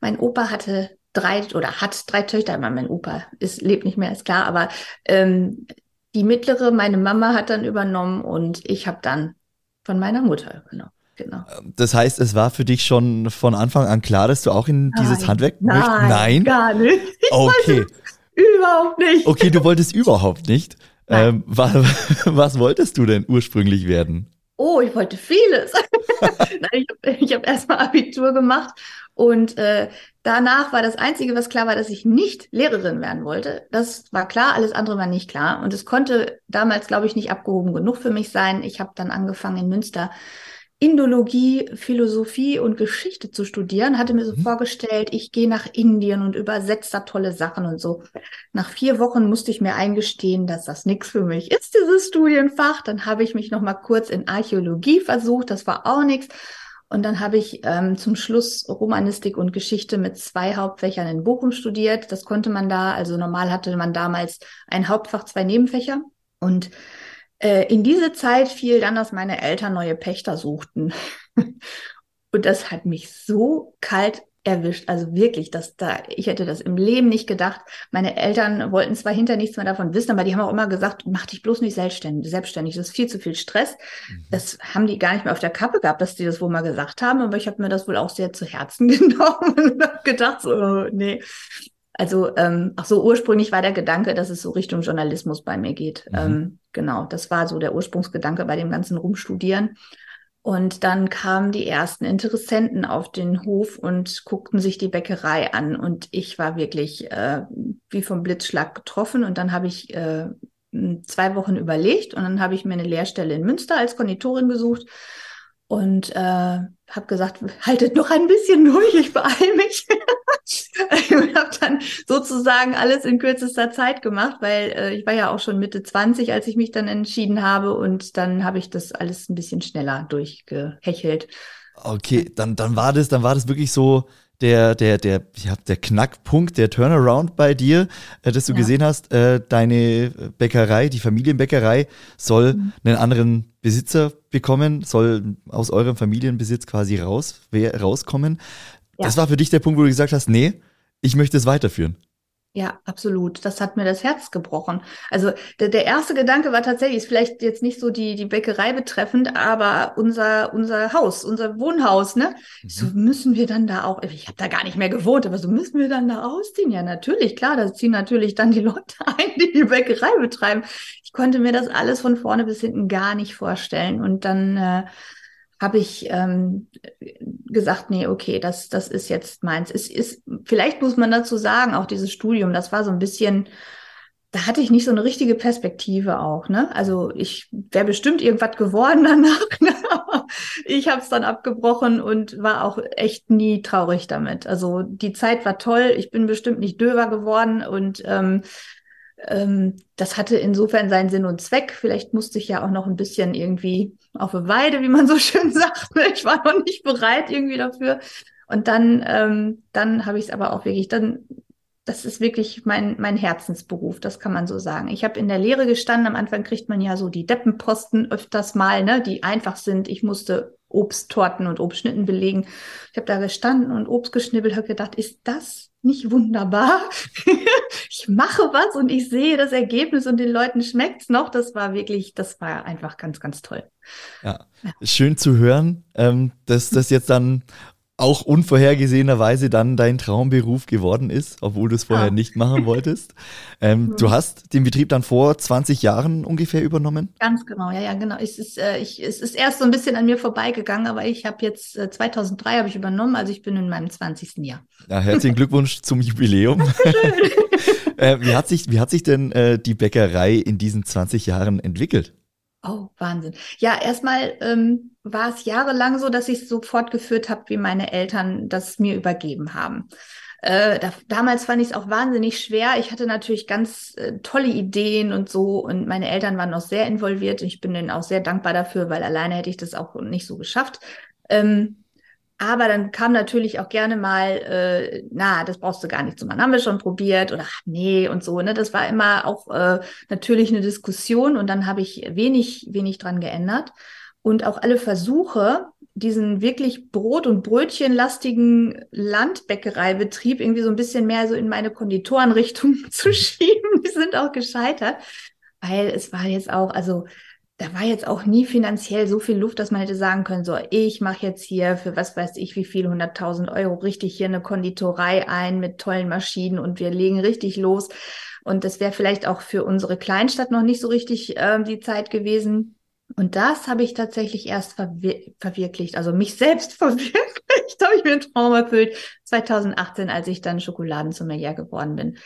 Mein Opa hatte drei oder hat drei Töchter. Mein Opa ist, lebt nicht mehr, ist klar, aber ähm, die mittlere, meine Mama hat dann übernommen und ich habe dann von meiner Mutter übernommen. Genau. Das heißt, es war für dich schon von Anfang an klar, dass du auch in nein, dieses Handwerk nein, möchtest? Nein, gar nicht. Ich okay. Überhaupt nicht. Okay, du wolltest überhaupt nicht. Ähm, was, was wolltest du denn ursprünglich werden? Oh, ich wollte vieles. ich habe hab erstmal Abitur gemacht und äh, danach war das Einzige, was klar war, dass ich nicht Lehrerin werden wollte. Das war klar, alles andere war nicht klar. Und es konnte damals, glaube ich, nicht abgehoben genug für mich sein. Ich habe dann angefangen in Münster Indologie, Philosophie und Geschichte zu studieren, hatte mir so mhm. vorgestellt, ich gehe nach Indien und übersetze da tolle Sachen und so. Nach vier Wochen musste ich mir eingestehen, dass das nichts für mich ist, dieses Studienfach. Dann habe ich mich noch mal kurz in Archäologie versucht, das war auch nichts. Und dann habe ich ähm, zum Schluss Romanistik und Geschichte mit zwei Hauptfächern in Bochum studiert. Das konnte man da, also normal hatte man damals ein Hauptfach, zwei Nebenfächer. Und äh, in diese Zeit fiel dann, dass meine Eltern neue Pächter suchten. Und das hat mich so kalt erwischt. Also wirklich, dass da, ich hätte das im Leben nicht gedacht. Meine Eltern wollten zwar hinter nichts mehr davon wissen, aber die haben auch immer gesagt, mach dich bloß nicht selbstständig, selbstständig. Das ist viel zu viel Stress. Mhm. Das haben die gar nicht mehr auf der Kappe gehabt, dass die das wohl mal gesagt haben, aber ich habe mir das wohl auch sehr zu Herzen genommen und habe gedacht, so, nee, also, ähm, ach so, ursprünglich war der Gedanke, dass es so Richtung Journalismus bei mir geht. Mhm. Ähm, genau, das war so der Ursprungsgedanke bei dem ganzen Rumstudieren. Und dann kamen die ersten Interessenten auf den Hof und guckten sich die Bäckerei an. Und ich war wirklich äh, wie vom Blitzschlag getroffen. Und dann habe ich äh, zwei Wochen überlegt und dann habe ich mir eine Lehrstelle in Münster als Konditorin gesucht und äh, habe gesagt, haltet noch ein bisschen durch, ich beeile mich. und habe dann sozusagen alles in kürzester Zeit gemacht, weil äh, ich war ja auch schon Mitte 20, als ich mich dann entschieden habe und dann habe ich das alles ein bisschen schneller durchgehechelt. Okay, dann, dann war das, dann war das wirklich so der, der, der, ja, der Knackpunkt, der Turnaround bei dir, äh, dass du ja. gesehen hast, äh, deine Bäckerei, die Familienbäckerei soll mhm. einen anderen Besitzer bekommen, soll aus eurem Familienbesitz quasi raus, wer, rauskommen. Ja. Das war für dich der Punkt, wo du gesagt hast, nee, ich möchte es weiterführen. Ja, absolut. Das hat mir das Herz gebrochen. Also der, der erste Gedanke war tatsächlich, ist vielleicht jetzt nicht so die, die Bäckerei betreffend, aber unser, unser Haus, unser Wohnhaus, ne? Mhm. So müssen wir dann da auch, ich habe da gar nicht mehr gewohnt, aber so müssen wir dann da ausziehen. Ja, natürlich, klar, da ziehen natürlich dann die Leute ein, die die Bäckerei betreiben. Ich konnte mir das alles von vorne bis hinten gar nicht vorstellen. Und dann äh, habe ich ähm, gesagt, nee, okay, das, das ist jetzt meins. Es ist, vielleicht muss man dazu sagen, auch dieses Studium, das war so ein bisschen, da hatte ich nicht so eine richtige Perspektive auch. Ne? Also ich wäre bestimmt irgendwas geworden danach. Ne? ich habe es dann abgebrochen und war auch echt nie traurig damit. Also die Zeit war toll. Ich bin bestimmt nicht döver geworden und ähm, das hatte insofern seinen Sinn und Zweck. Vielleicht musste ich ja auch noch ein bisschen irgendwie auf eine Weide, wie man so schön sagt. Ich war noch nicht bereit irgendwie dafür. Und dann, ähm, dann habe ich es aber auch wirklich, dann, das ist wirklich mein, mein Herzensberuf, das kann man so sagen. Ich habe in der Lehre gestanden, am Anfang kriegt man ja so die Deppenposten öfters mal, ne, die einfach sind. Ich musste Obsttorten und Obstschnitten belegen. Ich habe da gestanden und Obst geschnibbelt, habe gedacht, ist das nicht wunderbar? ich mache was und ich sehe das Ergebnis und den Leuten schmeckt's noch. Das war wirklich, das war einfach ganz, ganz toll. Ja, ja. schön zu hören, ähm, dass das jetzt dann auch unvorhergesehenerweise dann dein Traumberuf geworden ist, obwohl du es vorher ja. nicht machen wolltest. Ähm, mhm. Du hast den Betrieb dann vor 20 Jahren ungefähr übernommen? Ganz genau, ja, ja, genau. Es ist, äh, ich, es ist erst so ein bisschen an mir vorbeigegangen, aber ich habe jetzt äh, 2003 habe ich übernommen, also ich bin in meinem 20. Jahr. Ja, herzlichen Glückwunsch zum Jubiläum. äh, wie, hat sich, wie hat sich denn äh, die Bäckerei in diesen 20 Jahren entwickelt? Oh, Wahnsinn. Ja, erstmal ähm, war es jahrelang so, dass ich es so fortgeführt habe, wie meine Eltern das mir übergeben haben. Äh, da, damals fand ich es auch wahnsinnig schwer. Ich hatte natürlich ganz äh, tolle Ideen und so und meine Eltern waren auch sehr involviert. Ich bin denen auch sehr dankbar dafür, weil alleine hätte ich das auch nicht so geschafft. Ähm, aber dann kam natürlich auch gerne mal, äh, na, das brauchst du gar nicht zu machen, haben wir schon probiert oder ach, nee und so. Ne? Das war immer auch äh, natürlich eine Diskussion und dann habe ich wenig, wenig dran geändert. Und auch alle Versuche, diesen wirklich Brot- und Brötchenlastigen Landbäckereibetrieb irgendwie so ein bisschen mehr so in meine Konditorenrichtung zu schieben, die sind auch gescheitert. Weil es war jetzt auch, also da war jetzt auch nie finanziell so viel Luft, dass man hätte sagen können, so, ich mache jetzt hier für was weiß ich wie viel, 100.000 Euro richtig hier eine Konditorei ein mit tollen Maschinen und wir legen richtig los. Und das wäre vielleicht auch für unsere Kleinstadt noch nicht so richtig äh, die Zeit gewesen. Und das habe ich tatsächlich erst verwir verwirklicht, also mich selbst verwirklicht, habe ich mir einen Traum erfüllt, 2018, als ich dann Schokoladensommelier geworden bin.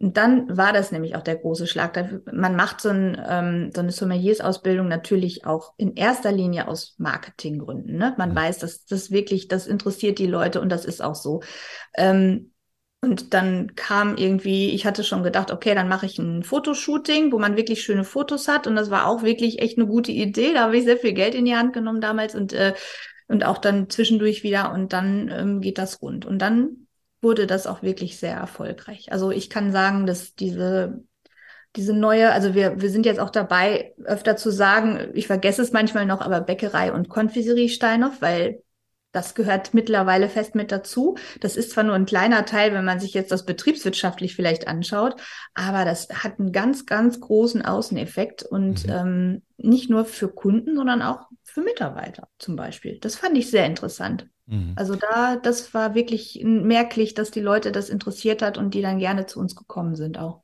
Und dann war das nämlich auch der große Schlag. Man macht so, ein, ähm, so eine Sommeliersausbildung natürlich auch in erster Linie aus Marketinggründen. Ne? Man mhm. weiß, dass das wirklich, das interessiert die Leute und das ist auch so. Ähm, und dann kam irgendwie, ich hatte schon gedacht, okay, dann mache ich ein Fotoshooting, wo man wirklich schöne Fotos hat. Und das war auch wirklich echt eine gute Idee. Da habe ich sehr viel Geld in die Hand genommen damals und, äh, und auch dann zwischendurch wieder. Und dann ähm, geht das rund. Und dann wurde das auch wirklich sehr erfolgreich. Also ich kann sagen, dass diese diese neue, also wir, wir sind jetzt auch dabei, öfter zu sagen, ich vergesse es manchmal noch, aber Bäckerei und Konfiserie Steinhoff, weil das gehört mittlerweile fest mit dazu. Das ist zwar nur ein kleiner Teil, wenn man sich jetzt das betriebswirtschaftlich vielleicht anschaut, aber das hat einen ganz, ganz großen Außeneffekt und mhm. ähm, nicht nur für Kunden, sondern auch für Mitarbeiter zum Beispiel. Das fand ich sehr interessant. Mhm. Also da, das war wirklich merklich, dass die Leute das interessiert hat und die dann gerne zu uns gekommen sind auch.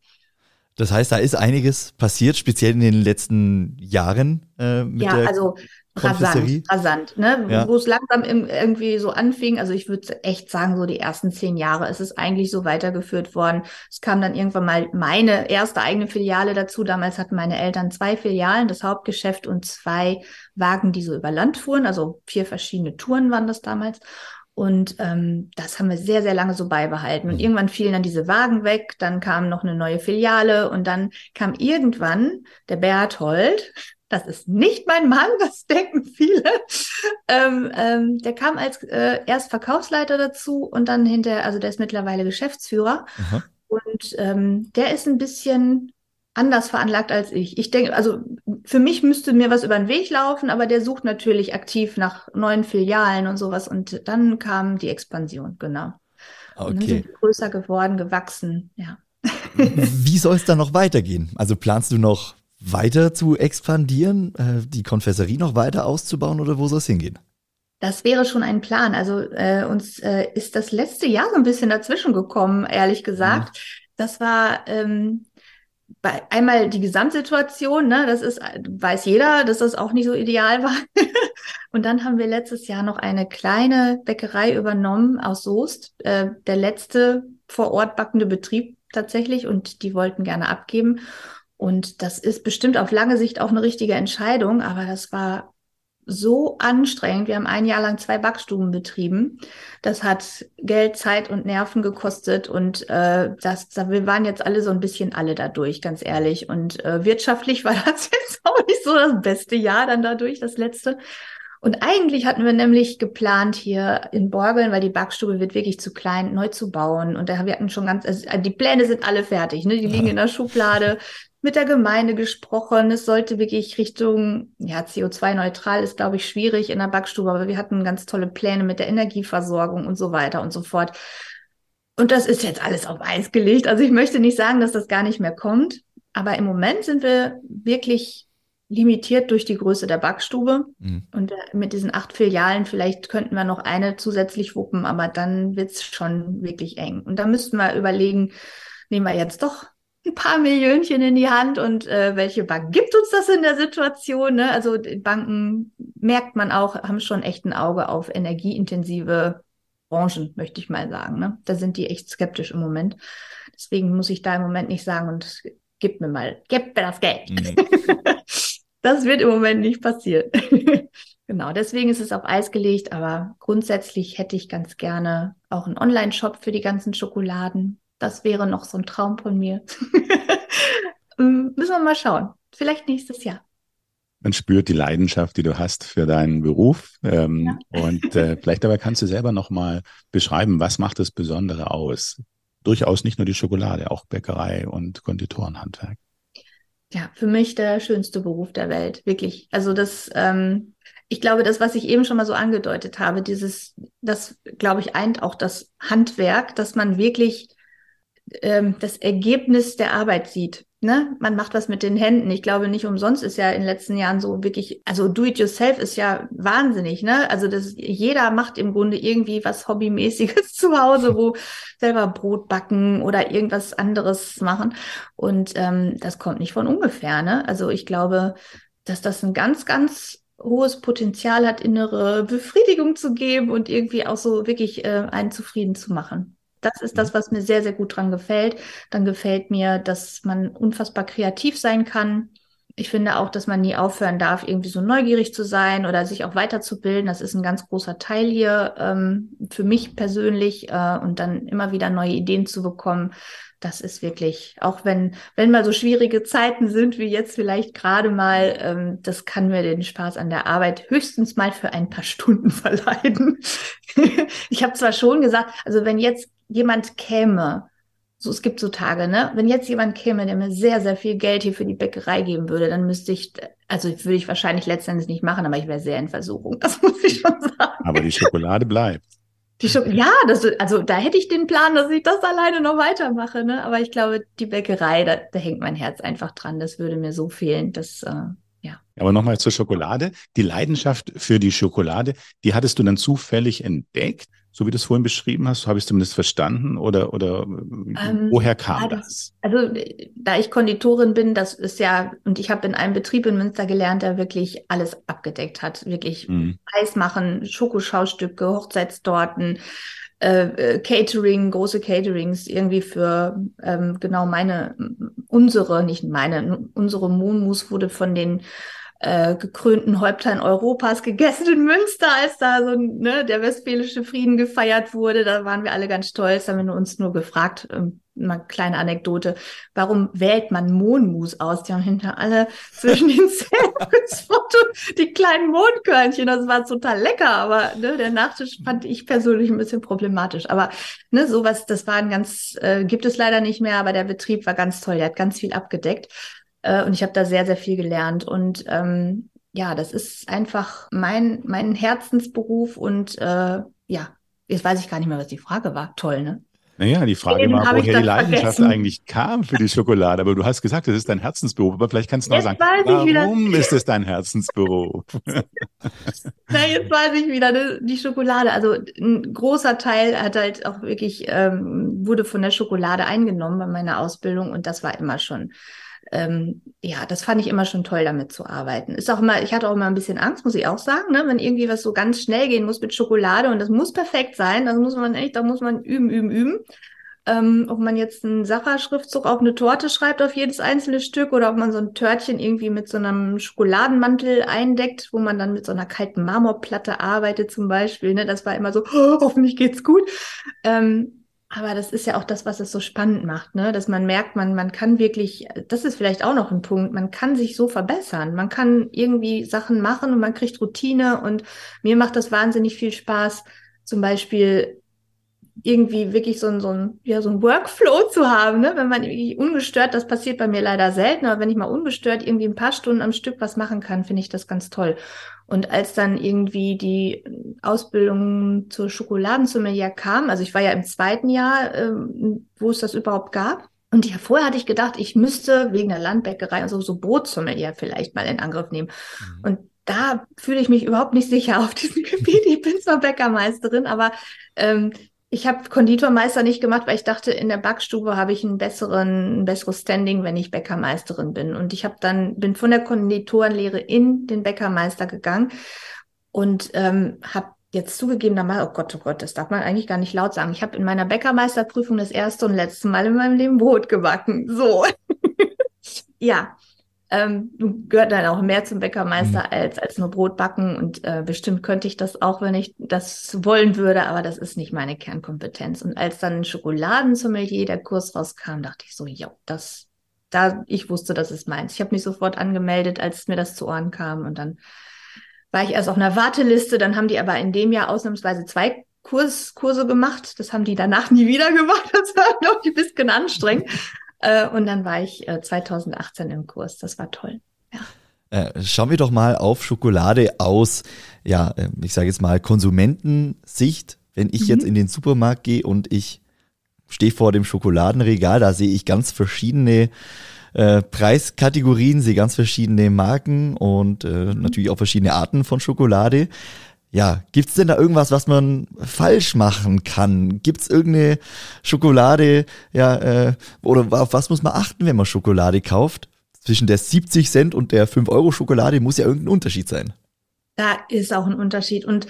Das heißt, da ist einiges passiert, speziell in den letzten Jahren. Äh, mit ja, der rasant, rasant, ne? Ja. Wo es langsam irgendwie so anfing, also ich würde echt sagen, so die ersten zehn Jahre ist es eigentlich so weitergeführt worden. Es kam dann irgendwann mal meine erste eigene Filiale dazu. Damals hatten meine Eltern zwei Filialen, das Hauptgeschäft und zwei Wagen, die so über Land fuhren. Also vier verschiedene Touren waren das damals. Und ähm, das haben wir sehr, sehr lange so beibehalten. Und mhm. irgendwann fielen dann diese Wagen weg, dann kam noch eine neue Filiale und dann kam irgendwann der Berthold, das ist nicht mein Mann, das denken viele. Ähm, ähm, der kam als äh, erst Verkaufsleiter dazu und dann hinterher, also der ist mittlerweile Geschäftsführer. Aha. Und ähm, der ist ein bisschen anders veranlagt als ich. Ich denke, also für mich müsste mir was über den Weg laufen, aber der sucht natürlich aktiv nach neuen Filialen und sowas. Und dann kam die Expansion, genau. Okay. Und dann sind wir größer geworden, gewachsen, ja. Wie soll es dann noch weitergehen? Also planst du noch weiter zu expandieren, äh, die Konfessorie noch weiter auszubauen oder wo soll es hingehen? Das wäre schon ein Plan. Also äh, uns äh, ist das letzte Jahr so ein bisschen dazwischen gekommen, ehrlich gesagt. Mhm. Das war ähm, bei einmal die Gesamtsituation, ne, das ist, weiß jeder, dass das auch nicht so ideal war. und dann haben wir letztes Jahr noch eine kleine Bäckerei übernommen aus Soest, äh, der letzte vor Ort backende Betrieb tatsächlich und die wollten gerne abgeben. Und das ist bestimmt auf lange Sicht auch eine richtige Entscheidung, aber das war so anstrengend. Wir haben ein Jahr lang zwei Backstuben betrieben. Das hat Geld, Zeit und Nerven gekostet und äh, das, wir waren jetzt alle so ein bisschen alle dadurch, ganz ehrlich. Und äh, wirtschaftlich war das jetzt auch nicht so das beste Jahr dann dadurch, das letzte. Und eigentlich hatten wir nämlich geplant, hier in Borgeln, weil die Backstube wird wirklich zu klein, neu zu bauen. Und da wir hatten schon ganz, also die Pläne sind alle fertig, ne? Die liegen in der Schublade mit der Gemeinde gesprochen. Es sollte wirklich Richtung, ja, CO2-neutral ist, glaube ich, schwierig in der Backstube, aber wir hatten ganz tolle Pläne mit der Energieversorgung und so weiter und so fort. Und das ist jetzt alles auf Eis gelegt. Also ich möchte nicht sagen, dass das gar nicht mehr kommt, aber im Moment sind wir wirklich limitiert durch die Größe der Backstube. Mhm. Und äh, mit diesen acht Filialen, vielleicht könnten wir noch eine zusätzlich wuppen, aber dann wird es schon wirklich eng. Und da müssten wir überlegen, nehmen wir jetzt doch ein paar Millionchen in die Hand und äh, welche Bank gibt uns das in der Situation? Ne? Also Banken merkt man auch, haben schon echt ein Auge auf energieintensive Branchen, möchte ich mal sagen. Ne? Da sind die echt skeptisch im Moment. Deswegen muss ich da im Moment nicht sagen und gib mir mal, gib mir das Geld. Mhm. das wird im Moment nicht passieren. genau, deswegen ist es auf Eis gelegt, aber grundsätzlich hätte ich ganz gerne auch einen Online-Shop für die ganzen Schokoladen das wäre noch so ein Traum von mir. Ähm, müssen wir mal schauen. Vielleicht nächstes Jahr. Man spürt die Leidenschaft, die du hast für deinen Beruf. Ähm, ja. Und äh, vielleicht aber kannst du selber noch mal beschreiben, was macht das Besondere aus? Durchaus nicht nur die Schokolade, auch Bäckerei und Konditorenhandwerk. Ja, für mich der schönste Beruf der Welt, wirklich. Also das, ähm, ich glaube, das, was ich eben schon mal so angedeutet habe, dieses, das, glaube ich, eint auch das Handwerk, dass man wirklich ähm, das Ergebnis der Arbeit sieht. Ne? Man macht was mit den Händen. Ich glaube, nicht umsonst ist ja in den letzten Jahren so wirklich, also do-it-yourself ist ja wahnsinnig, ne? Also das, jeder macht im Grunde irgendwie was Hobbymäßiges zu Hause, wo selber Brot backen oder irgendwas anderes machen. Und ähm, das kommt nicht von ungefähr, ne? Also ich glaube, dass das ein ganz, ganz hohes Potenzial hat, innere Befriedigung zu geben und irgendwie auch so wirklich äh, einen zufrieden zu machen. Das ist das, was mir sehr, sehr gut dran gefällt. Dann gefällt mir, dass man unfassbar kreativ sein kann. Ich finde auch, dass man nie aufhören darf, irgendwie so neugierig zu sein oder sich auch weiterzubilden. Das ist ein ganz großer Teil hier ähm, für mich persönlich äh, und dann immer wieder neue Ideen zu bekommen. Das ist wirklich, auch wenn, wenn mal so schwierige Zeiten sind wie jetzt vielleicht gerade mal, ähm, das kann mir den Spaß an der Arbeit höchstens mal für ein paar Stunden verleiden. ich habe zwar schon gesagt, also wenn jetzt jemand käme, so es gibt so Tage, ne? Wenn jetzt jemand käme, der mir sehr, sehr viel Geld hier für die Bäckerei geben würde, dann müsste ich, also würde ich wahrscheinlich letztendlich nicht machen, aber ich wäre sehr in Versuchung. Das muss ich schon sagen. Aber die Schokolade bleibt. Die Schok ja, das, also da hätte ich den Plan, dass ich das alleine noch weitermache, ne? Aber ich glaube, die Bäckerei, da, da hängt mein Herz einfach dran. Das würde mir so fehlen, dass äh, ja. Aber nochmal zur Schokolade. Die Leidenschaft für die Schokolade, die hattest du dann zufällig entdeckt? So wie du es vorhin beschrieben hast, habe ich es zumindest verstanden oder, oder ähm, woher kam ja, das? Also da ich Konditorin bin, das ist ja, und ich habe in einem Betrieb in Münster gelernt, der wirklich alles abgedeckt hat. Wirklich mhm. Eis machen, Schokoschaustücke, Hochzeitstorten, äh, äh, Catering, große Caterings irgendwie für ähm, genau meine, unsere, nicht meine, unsere Moonmus wurde von den äh, gekrönten Häuptern Europas gegessen in Münster, als da so ne, der westfälische Frieden gefeiert wurde. Da waren wir alle ganz stolz, haben wir uns nur gefragt, ähm, mal kleine Anekdote, warum wählt man Mohnmus aus? Die haben hinter alle zwischen den Zähnen die kleinen Mondkörnchen. Das war total lecker, aber ne, der Nachtisch fand ich persönlich ein bisschen problematisch. Aber ne, sowas, das war ein ganz, äh, gibt es leider nicht mehr, aber der Betrieb war ganz toll. Der hat ganz viel abgedeckt. Äh, und ich habe da sehr, sehr viel gelernt. Und ähm, ja, das ist einfach mein, mein Herzensberuf und äh, ja, jetzt weiß ich gar nicht mehr, was die Frage war. Toll, ne? Naja, die Frage Den war, woher die Leidenschaft vergessen. eigentlich kam für die Schokolade. Aber du hast gesagt, das ist dein Herzensberuf. Aber vielleicht kannst du noch sagen, warum ist es dein Herzensberuf? Na, jetzt weiß ich wieder, ne, die Schokolade. Also ein großer Teil hat halt auch wirklich, ähm, wurde von der Schokolade eingenommen bei meiner Ausbildung und das war immer schon, ähm, ja, das fand ich immer schon toll, damit zu arbeiten. Ist auch immer, ich hatte auch immer ein bisschen Angst, muss ich auch sagen, ne, wenn irgendwie was so ganz schnell gehen muss mit Schokolade und das muss perfekt sein, das muss man echt, da muss man üben, üben, üben. Ähm, ob man jetzt einen Sacher-Schriftzug auf eine Torte schreibt, auf jedes einzelne Stück, oder ob man so ein Törtchen irgendwie mit so einem Schokoladenmantel eindeckt, wo man dann mit so einer kalten Marmorplatte arbeitet zum Beispiel. Ne? Das war immer so, oh, hoffentlich geht's gut. Ähm, aber das ist ja auch das, was es so spannend macht, ne? Dass man merkt, man, man kann wirklich, das ist vielleicht auch noch ein Punkt, man kann sich so verbessern. Man kann irgendwie Sachen machen und man kriegt Routine und mir macht das wahnsinnig viel Spaß, zum Beispiel irgendwie wirklich so ein, so ein, ja, so ein Workflow zu haben, ne? Wenn man irgendwie ungestört, das passiert bei mir leider selten, aber wenn ich mal ungestört irgendwie ein paar Stunden am Stück was machen kann, finde ich das ganz toll. Und als dann irgendwie die Ausbildung zur Schokoladensommelier kam, also ich war ja im zweiten Jahr, ähm, wo es das überhaupt gab. Und ja, vorher hatte ich gedacht, ich müsste wegen der Landbäckerei und so, so Brotsommelier vielleicht mal in Angriff nehmen. Mhm. Und da fühle ich mich überhaupt nicht sicher auf diesem Gebiet. Ich bin zwar Bäckermeisterin, aber ähm, ich habe Konditormeister nicht gemacht, weil ich dachte, in der Backstube habe ich einen besseren, ein besseres Standing, wenn ich Bäckermeisterin bin. Und ich habe dann bin von der Konditorenlehre in den Bäckermeister gegangen und ähm, habe jetzt zugegebenermaßen, oh Gott, oh Gott, das darf man eigentlich gar nicht laut sagen. Ich habe in meiner Bäckermeisterprüfung das erste und letzte Mal in meinem Leben Brot gebacken. So, ja. Ähm, gehört dann auch mehr zum Bäckermeister Mhm. als, als nur Brot backen. Und äh, bestimmt könnte ich das auch, wenn ich das wollen würde, aber das ist nicht meine Kernkompetenz. Und als dann Schokoladensommelier der Kurs rauskam, dachte ich so, ja, das, da, ich wusste, das ist meins. Ich habe mich sofort angemeldet, als mir das zu Ohren kam. Und dann war ich erst auf einer Warteliste, dann haben die aber in dem Jahr ausnahmsweise zwei Kurs, Kurse gemacht. Das haben die danach nie wieder gemacht. Das war, glaube ich, ein bisschen anstrengend. Äh, und dann war ich äh, 2018 im Kurs. Das war toll. Äh, schauen wir doch mal auf Schokolade aus, ja, äh, ich sage jetzt mal Konsumentensicht. Wenn ich Mhm. jetzt in den Supermarkt gehe und ich stehe vor dem Schokoladenregal, da sehe ich ganz verschiedene äh, Preiskategorien, sehe ganz verschiedene Marken und äh, natürlich auch verschiedene Arten von Schokolade. Ja, gibt's denn da irgendwas, was man falsch machen kann? Gibt's irgendeine Schokolade, ja, äh, oder auf was muss man achten, wenn man Schokolade kauft? Zwischen der 70 Cent und der 5 Euro Schokolade muss ja irgendein Unterschied sein. Da ist auch ein Unterschied. Und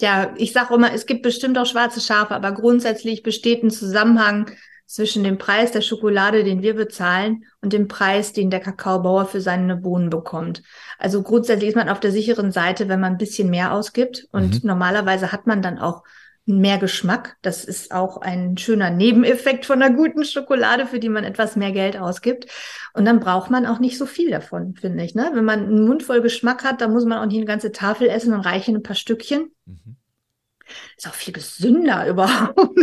ja, ich sage immer, es gibt bestimmt auch schwarze Schafe, aber grundsätzlich besteht ein Zusammenhang zwischen dem Preis der Schokolade, den wir bezahlen, und dem Preis, den der Kakaobauer für seine Bohnen bekommt. Also grundsätzlich ist man auf der sicheren Seite, wenn man ein bisschen mehr ausgibt. Und Mhm. normalerweise hat man dann auch mehr Geschmack. Das ist auch ein schöner Nebeneffekt von einer guten Schokolade, für die man etwas mehr Geld ausgibt. Und dann braucht man auch nicht so viel davon, finde ich. Ne? Wenn man einen Mund voll Geschmack hat, dann muss man auch nicht eine ganze Tafel essen und reichen ein paar Stückchen. Mhm. Ist auch viel gesünder überhaupt.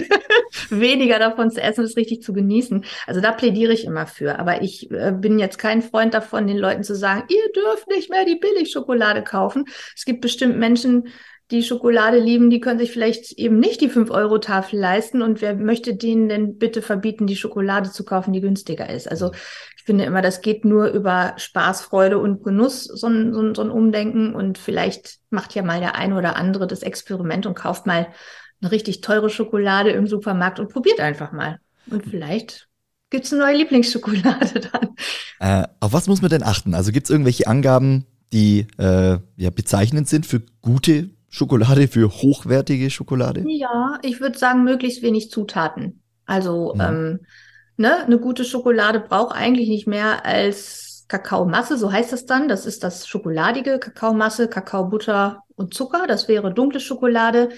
Weniger davon zu essen es richtig zu genießen. Also da plädiere ich immer für. Aber ich äh, bin jetzt kein Freund davon, den Leuten zu sagen, ihr dürft nicht mehr die Billigschokolade kaufen. Es gibt bestimmt Menschen, die Schokolade lieben, die können sich vielleicht eben nicht die 5-Euro-Tafel leisten. Und wer möchte denen denn bitte verbieten, die Schokolade zu kaufen, die günstiger ist? Also ich finde immer, das geht nur über Spaß, Freude und Genuss, so ein, so ein, so ein Umdenken. Und vielleicht macht ja mal der eine oder andere das Experiment und kauft mal eine richtig teure Schokolade im Supermarkt und probiert einfach mal. Und vielleicht gibt's eine neue Lieblingsschokolade dann. Äh, auf was muss man denn achten? Also gibt's irgendwelche Angaben, die äh, ja, bezeichnend sind für gute Schokolade, für hochwertige Schokolade? Ja, ich würde sagen, möglichst wenig Zutaten. Also Ja. ähm, ne, eine gute Schokolade braucht eigentlich nicht mehr als Kakaomasse, so heißt das dann. Das ist das schokoladige Kakaomasse, Kakaobutter und Zucker. Das wäre dunkle Schokolade.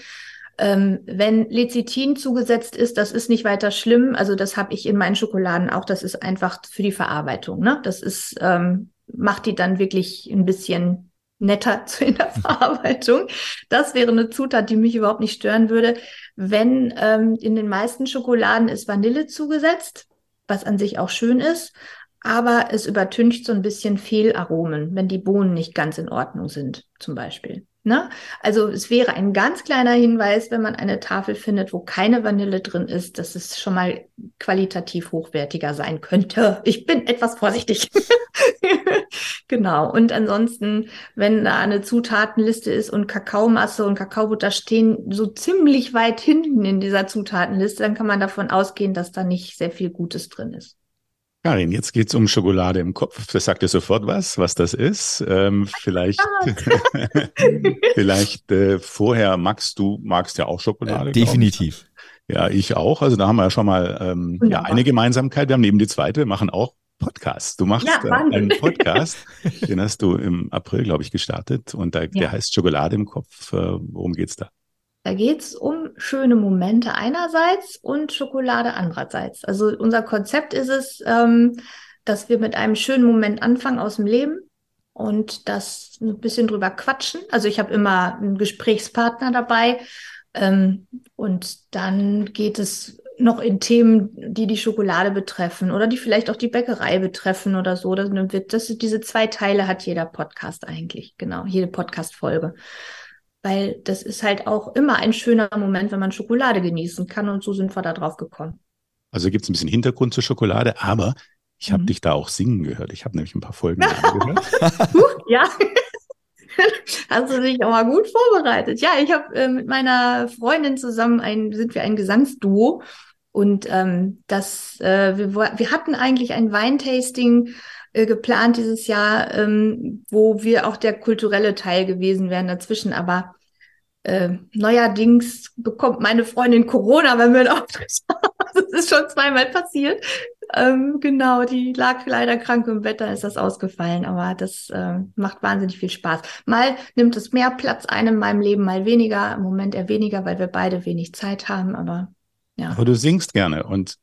Ähm, wenn Lecithin zugesetzt ist, das ist nicht weiter schlimm. Also das habe ich in meinen Schokoladen auch. Das ist einfach für die Verarbeitung. Ne? Das ist ähm, macht die dann wirklich ein bisschen netter in der Verarbeitung. Das wäre eine Zutat, die mich überhaupt nicht stören würde. Wenn ähm, in den meisten Schokoladen ist Vanille zugesetzt, was an sich auch schön ist, aber es übertüncht so ein bisschen Fehlaromen, wenn die Bohnen nicht ganz in Ordnung sind, zum Beispiel. Ne? Also es wäre ein ganz kleiner Hinweis, wenn man eine Tafel findet, wo keine Vanille drin ist, dass es schon mal qualitativ hochwertiger sein könnte. Ich bin etwas vorsichtig. genau. Und ansonsten, wenn da eine Zutatenliste ist und Kakaomasse und Kakaobutter stehen so ziemlich weit hinten in dieser Zutatenliste, dann kann man davon ausgehen, dass da nicht sehr viel Gutes drin ist. Karin, jetzt geht's um Schokolade im Kopf. Das sagt dir sofort was, was das ist. Ähm, vielleicht vielleicht äh, vorher magst du magst ja auch Schokolade. Äh, definitiv. Ja, ich auch. Also da haben wir ja schon mal ähm, ja, eine Gemeinsamkeit. Wir haben neben die zweite, wir machen auch Podcasts. Du machst ja, äh, einen Podcast, den hast du im April, glaube ich, gestartet und da, ja. der heißt Schokolade im Kopf. Äh, worum geht's da? Da geht's um schöne Momente einerseits und Schokolade andererseits. Also unser Konzept ist es, ähm, dass wir mit einem schönen Moment anfangen aus dem Leben und das ein bisschen drüber quatschen. Also ich habe immer einen Gesprächspartner dabei ähm, und dann geht es noch in Themen, die die Schokolade betreffen oder die vielleicht auch die Bäckerei betreffen oder so. Das das, diese zwei Teile hat jeder Podcast eigentlich, genau, jede Podcast-Folge weil das ist halt auch immer ein schöner Moment, wenn man Schokolade genießen kann und so sind wir da drauf gekommen. Also gibt es ein bisschen Hintergrund zur Schokolade, aber ich habe mhm. dich da auch singen gehört. Ich habe nämlich ein paar Folgen gehört. ja. Hast du dich auch mal gut vorbereitet? Ja, ich habe äh, mit meiner Freundin zusammen ein, sind wir ein Gesangsduo und ähm, das, äh, wir, wir hatten eigentlich ein Weintasting äh, geplant dieses Jahr, ähm, wo wir auch der kulturelle Teil gewesen wären dazwischen. Aber äh, neuerdings bekommt meine Freundin Corona, wenn wir einen Auftritt haben. Das ist schon zweimal passiert. Ähm, genau, die lag leider krank im Bett, dann ist das ausgefallen. Aber das äh, macht wahnsinnig viel Spaß. Mal nimmt es mehr Platz ein in meinem Leben, mal weniger. Im Moment eher weniger, weil wir beide wenig Zeit haben. Aber ja. Aber du singst gerne und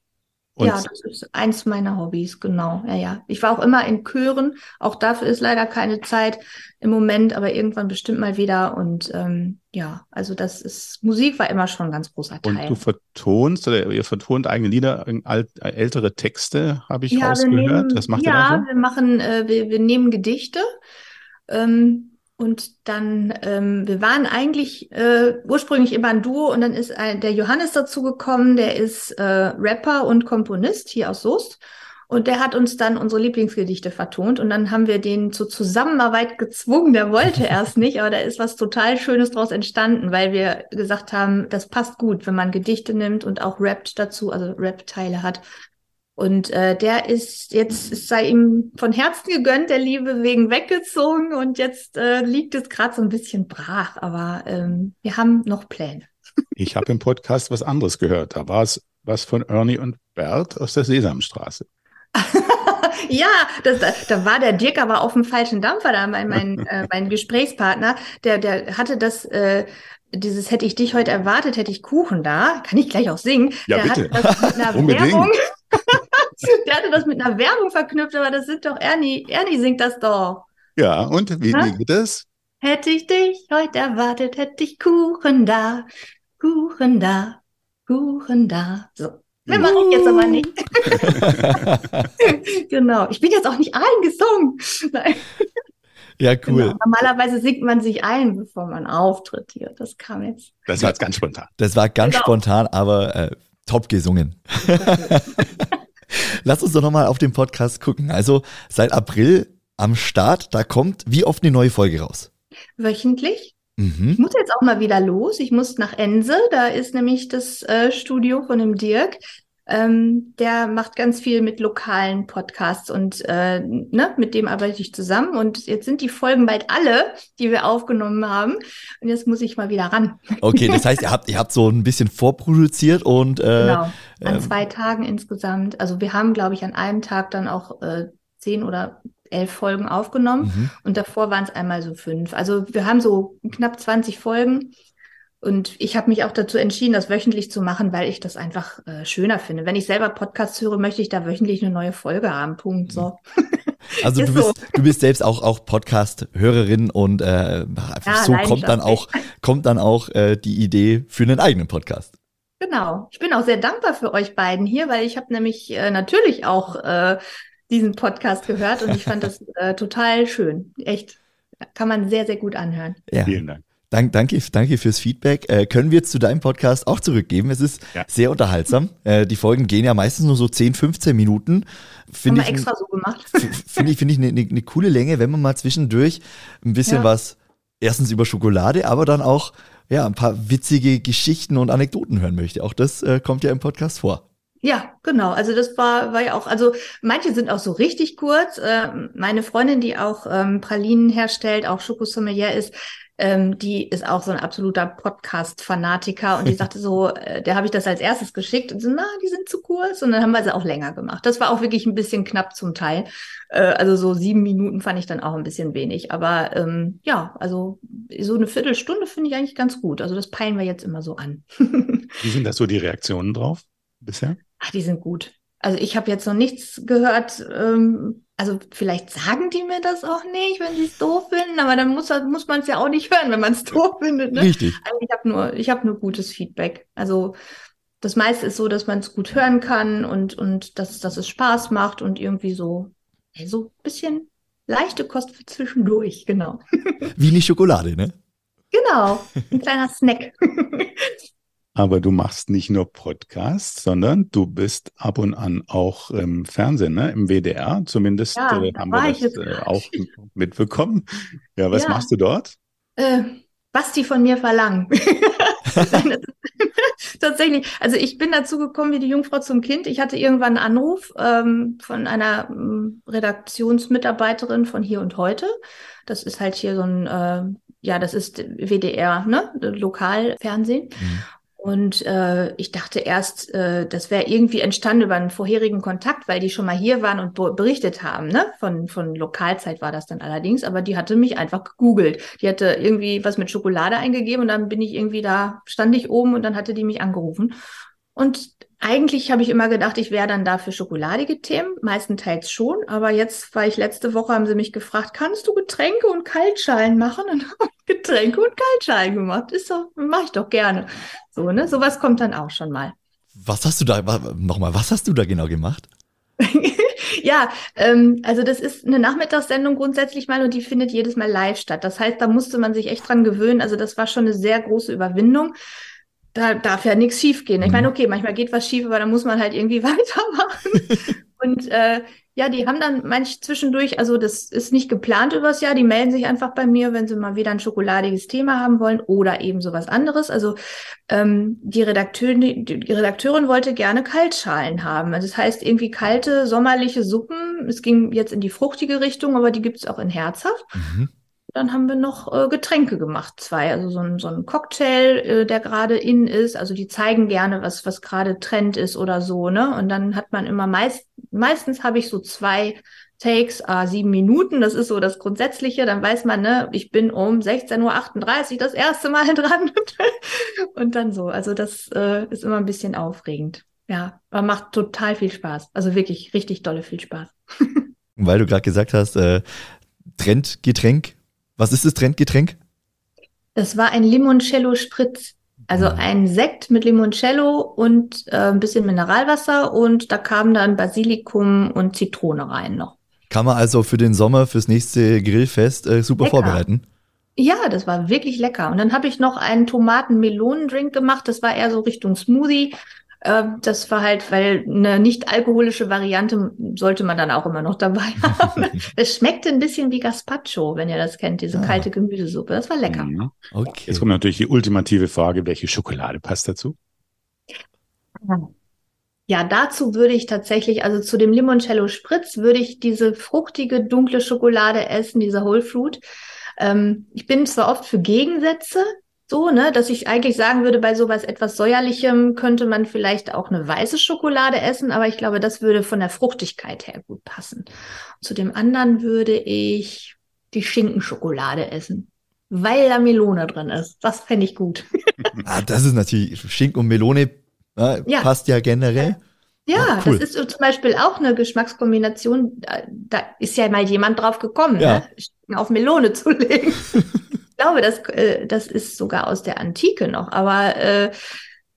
und ja, das ist eins meiner Hobbys, genau. Ja, ja. Ich war auch immer in Chören. Auch dafür ist leider keine Zeit im Moment, aber irgendwann bestimmt mal wieder. Und ähm, ja, also das ist, Musik war immer schon ein ganz großer Teil. Und du vertonst oder ihr vertont eigene Lieder, alt, ältere Texte, habe ich ja, rausgehört. Nehmen, Was macht ja, ihr da so? wir machen, äh, wir, wir nehmen Gedichte. Ähm, und dann, ähm, wir waren eigentlich äh, ursprünglich immer ein Duo und dann ist ein, der Johannes dazu gekommen, der ist äh, Rapper und Komponist hier aus Soest. Und der hat uns dann unsere Lieblingsgedichte vertont und dann haben wir den zur Zusammenarbeit gezwungen. Der wollte erst nicht, aber da ist was total Schönes draus entstanden, weil wir gesagt haben, das passt gut, wenn man Gedichte nimmt und auch rappt dazu, also Rap-Teile hat. Und äh, der ist jetzt, es sei ihm von Herzen gegönnt, der Liebe wegen weggezogen und jetzt äh, liegt es gerade so ein bisschen brach, aber ähm, wir haben noch Pläne. Ich habe im Podcast was anderes gehört. Da war es was von Ernie und Bert aus der Sesamstraße. ja, das, da, war der Dirk aber auf dem falschen Dampfer, da mein, mein, äh, mein Gesprächspartner, der, der hatte das, äh, dieses hätte ich dich heute erwartet, hätte ich Kuchen da, kann ich gleich auch singen. Ja, der bitte. Hat das mit einer Werbung, der hatte das mit einer Werbung verknüpft, aber das sind doch Ernie. Ernie singt das doch. Ja, und wie, wie geht das? Hätte ich dich heute erwartet, hätte ich Kuchen da, Kuchen da, Kuchen da. So. Mehr mache ich jetzt aber nicht. genau. Ich bin jetzt auch nicht eingesungen. Nein. Ja, cool. Genau. Normalerweise singt man sich ein, bevor man auftritt hier. Das kam jetzt. Das war jetzt ganz spontan. Das war ganz genau. spontan, aber äh, top gesungen. Lass uns doch nochmal auf den Podcast gucken. Also seit April am Start, da kommt wie oft eine neue Folge raus? Wöchentlich. Mhm. Ich muss jetzt auch mal wieder los. Ich muss nach Ense. Da ist nämlich das äh, Studio von dem Dirk. Ähm, der macht ganz viel mit lokalen Podcasts und äh, ne, mit dem arbeite ich zusammen. Und jetzt sind die Folgen bald alle, die wir aufgenommen haben. Und jetzt muss ich mal wieder ran. Okay, das heißt, ihr habt, ihr habt so ein bisschen vorproduziert und äh, genau, an äh, zwei Tagen insgesamt. Also wir haben, glaube ich, an einem Tag dann auch äh, zehn oder elf Folgen aufgenommen mhm. und davor waren es einmal so fünf. Also wir haben so knapp 20 Folgen und ich habe mich auch dazu entschieden, das wöchentlich zu machen, weil ich das einfach äh, schöner finde. Wenn ich selber Podcasts höre, möchte ich da wöchentlich eine neue Folge haben. Punkt. So. Also du bist, so. du bist selbst auch, auch Podcast-Hörerin und äh, ja, so kommt dann auch, kommt dann auch äh, die Idee für einen eigenen Podcast. Genau. Ich bin auch sehr dankbar für euch beiden hier, weil ich habe nämlich äh, natürlich auch äh, diesen Podcast gehört und ich fand das äh, total schön. Echt. Kann man sehr, sehr gut anhören. Ja. Vielen Dank. Dank, danke, danke fürs Feedback. Äh, können wir zu deinem Podcast auch zurückgeben? Es ist ja. sehr unterhaltsam. Äh, die Folgen gehen ja meistens nur so 10, 15 Minuten. Find Haben wir extra so gemacht. Finde ich, finde ich eine ne, ne coole Länge, wenn man mal zwischendurch ein bisschen ja. was erstens über Schokolade, aber dann auch ja ein paar witzige Geschichten und Anekdoten hören möchte. Auch das äh, kommt ja im Podcast vor. Ja, genau. Also das war, war ja auch, also manche sind auch so richtig kurz. Äh, meine Freundin, die auch ähm, Pralinen herstellt, auch Schokosommelier ist, ähm, die ist auch so ein absoluter Podcast-Fanatiker und die sagte so, äh, der habe ich das als erstes geschickt und so, na, die sind zu kurz und dann haben wir sie auch länger gemacht. Das war auch wirklich ein bisschen knapp zum Teil. Äh, also so sieben Minuten fand ich dann auch ein bisschen wenig. Aber ähm, ja, also so eine Viertelstunde finde ich eigentlich ganz gut. Also das peilen wir jetzt immer so an. Wie sind das so die Reaktionen drauf bisher? Ach, die sind gut. Also ich habe jetzt noch nichts gehört, ähm, also vielleicht sagen die mir das auch nicht, wenn sie es doof finden, aber dann muss, muss man es ja auch nicht hören, wenn man es doof findet. Ne? Richtig. Also ich habe nur, ich habe nur gutes Feedback. Also das meiste ist so, dass man es gut hören kann und, und dass, dass es Spaß macht und irgendwie so, so ein bisschen leichte Kost für zwischendurch, genau. Wie eine Schokolade, ne? Genau, ein kleiner Snack. Aber du machst nicht nur Podcasts, sondern du bist ab und an auch im Fernsehen, ne? im WDR. Zumindest ja, äh, haben wir das äh, auch mitbekommen. Ja, was ja. machst du dort? Äh, was die von mir verlangen. Tatsächlich. Also ich bin dazu gekommen wie die Jungfrau zum Kind. Ich hatte irgendwann einen Anruf ähm, von einer ähm, Redaktionsmitarbeiterin von Hier und Heute. Das ist halt hier so ein, äh, ja, das ist WDR, ne? Lokalfernsehen. Mhm. Und äh, ich dachte erst, äh, das wäre irgendwie entstanden über einen vorherigen Kontakt, weil die schon mal hier waren und berichtet haben. Ne? Von, von Lokalzeit war das dann allerdings, aber die hatte mich einfach gegoogelt. Die hatte irgendwie was mit Schokolade eingegeben und dann bin ich irgendwie da, stand ich oben und dann hatte die mich angerufen. Und eigentlich habe ich immer gedacht, ich wäre dann da für schokoladige Themen, meistenteils schon. Aber jetzt war ich letzte Woche, haben sie mich gefragt, kannst du Getränke und Kaltschalen machen? Und habe Getränke und Kaltschalen gemacht. Ist so, mache ich doch gerne. So, ne? Sowas kommt dann auch schon mal. Was hast du da, nochmal, was hast du da genau gemacht? ja, ähm, also das ist eine Nachmittagssendung grundsätzlich mal und die findet jedes Mal live statt. Das heißt, da musste man sich echt dran gewöhnen. Also das war schon eine sehr große Überwindung da darf ja nichts schief gehen. Ich meine, mhm. okay, manchmal geht was schief, aber dann muss man halt irgendwie weitermachen. und äh, ja, die haben dann manch zwischendurch, also das ist nicht geplant übers Jahr, die melden sich einfach bei mir, wenn sie mal wieder ein schokoladiges Thema haben wollen oder eben sowas anderes. Also ähm, die, Redakteurin, die, die Redakteurin wollte gerne Kaltschalen haben. Also das heißt irgendwie kalte, sommerliche Suppen. Es ging jetzt in die fruchtige Richtung, aber die gibt es auch in herzhaft. Mhm. Dann haben wir noch äh, Getränke gemacht, zwei. Also so ein, so ein Cocktail, äh, der gerade in ist. Also die zeigen gerne, was, was gerade Trend ist oder so, ne? Und dann hat man immer meist, meistens habe ich so zwei Takes, äh, sieben Minuten. Das ist so das Grundsätzliche. Dann weiß man, ne, ich bin um 16.38 Uhr das erste Mal dran. und dann so. Also das äh, ist immer ein bisschen aufregend. Ja, aber macht total viel Spaß. Also wirklich richtig dolle viel Spaß. Weil du gerade gesagt hast, äh, Trendgetränk was ist das Trendgetränk? Das war ein Limoncello Spritz. Also mhm. ein Sekt mit Limoncello und äh, ein bisschen Mineralwasser und da kam dann Basilikum und Zitrone rein noch. Kann man also für den Sommer, fürs nächste Grillfest äh, super lecker. vorbereiten? Ja, das war wirklich lecker. Und dann habe ich noch einen Tomaten-Melonen-Drink gemacht. Das war eher so Richtung Smoothie. Ähm, das war halt, weil eine nicht alkoholische Variante sollte man dann auch immer noch dabei haben. es schmeckte ein bisschen wie Gazpacho, wenn ihr das kennt, diese ah. kalte Gemüsesuppe. Das war lecker. Mhm. Okay. Jetzt kommt natürlich die ultimative Frage, welche Schokolade passt dazu? Ja, dazu würde ich tatsächlich, also zu dem Limoncello Spritz würde ich diese fruchtige, dunkle Schokolade essen, diese Whole Fruit. Ähm, ich bin zwar oft für Gegensätze, so, ne, dass ich eigentlich sagen würde, bei sowas etwas säuerlichem könnte man vielleicht auch eine weiße Schokolade essen, aber ich glaube, das würde von der Fruchtigkeit her gut passen. Zu dem anderen würde ich die Schinkenschokolade essen, weil da Melone drin ist. Das fände ich gut. ah, das ist natürlich Schinken und Melone äh, ja. passt ja generell. Ja, oh, cool. das ist zum Beispiel auch eine Geschmackskombination. Da, da ist ja mal jemand drauf gekommen, ja. ne? auf Melone zu legen. Ich glaube, das, äh, das ist sogar aus der Antike noch, aber äh,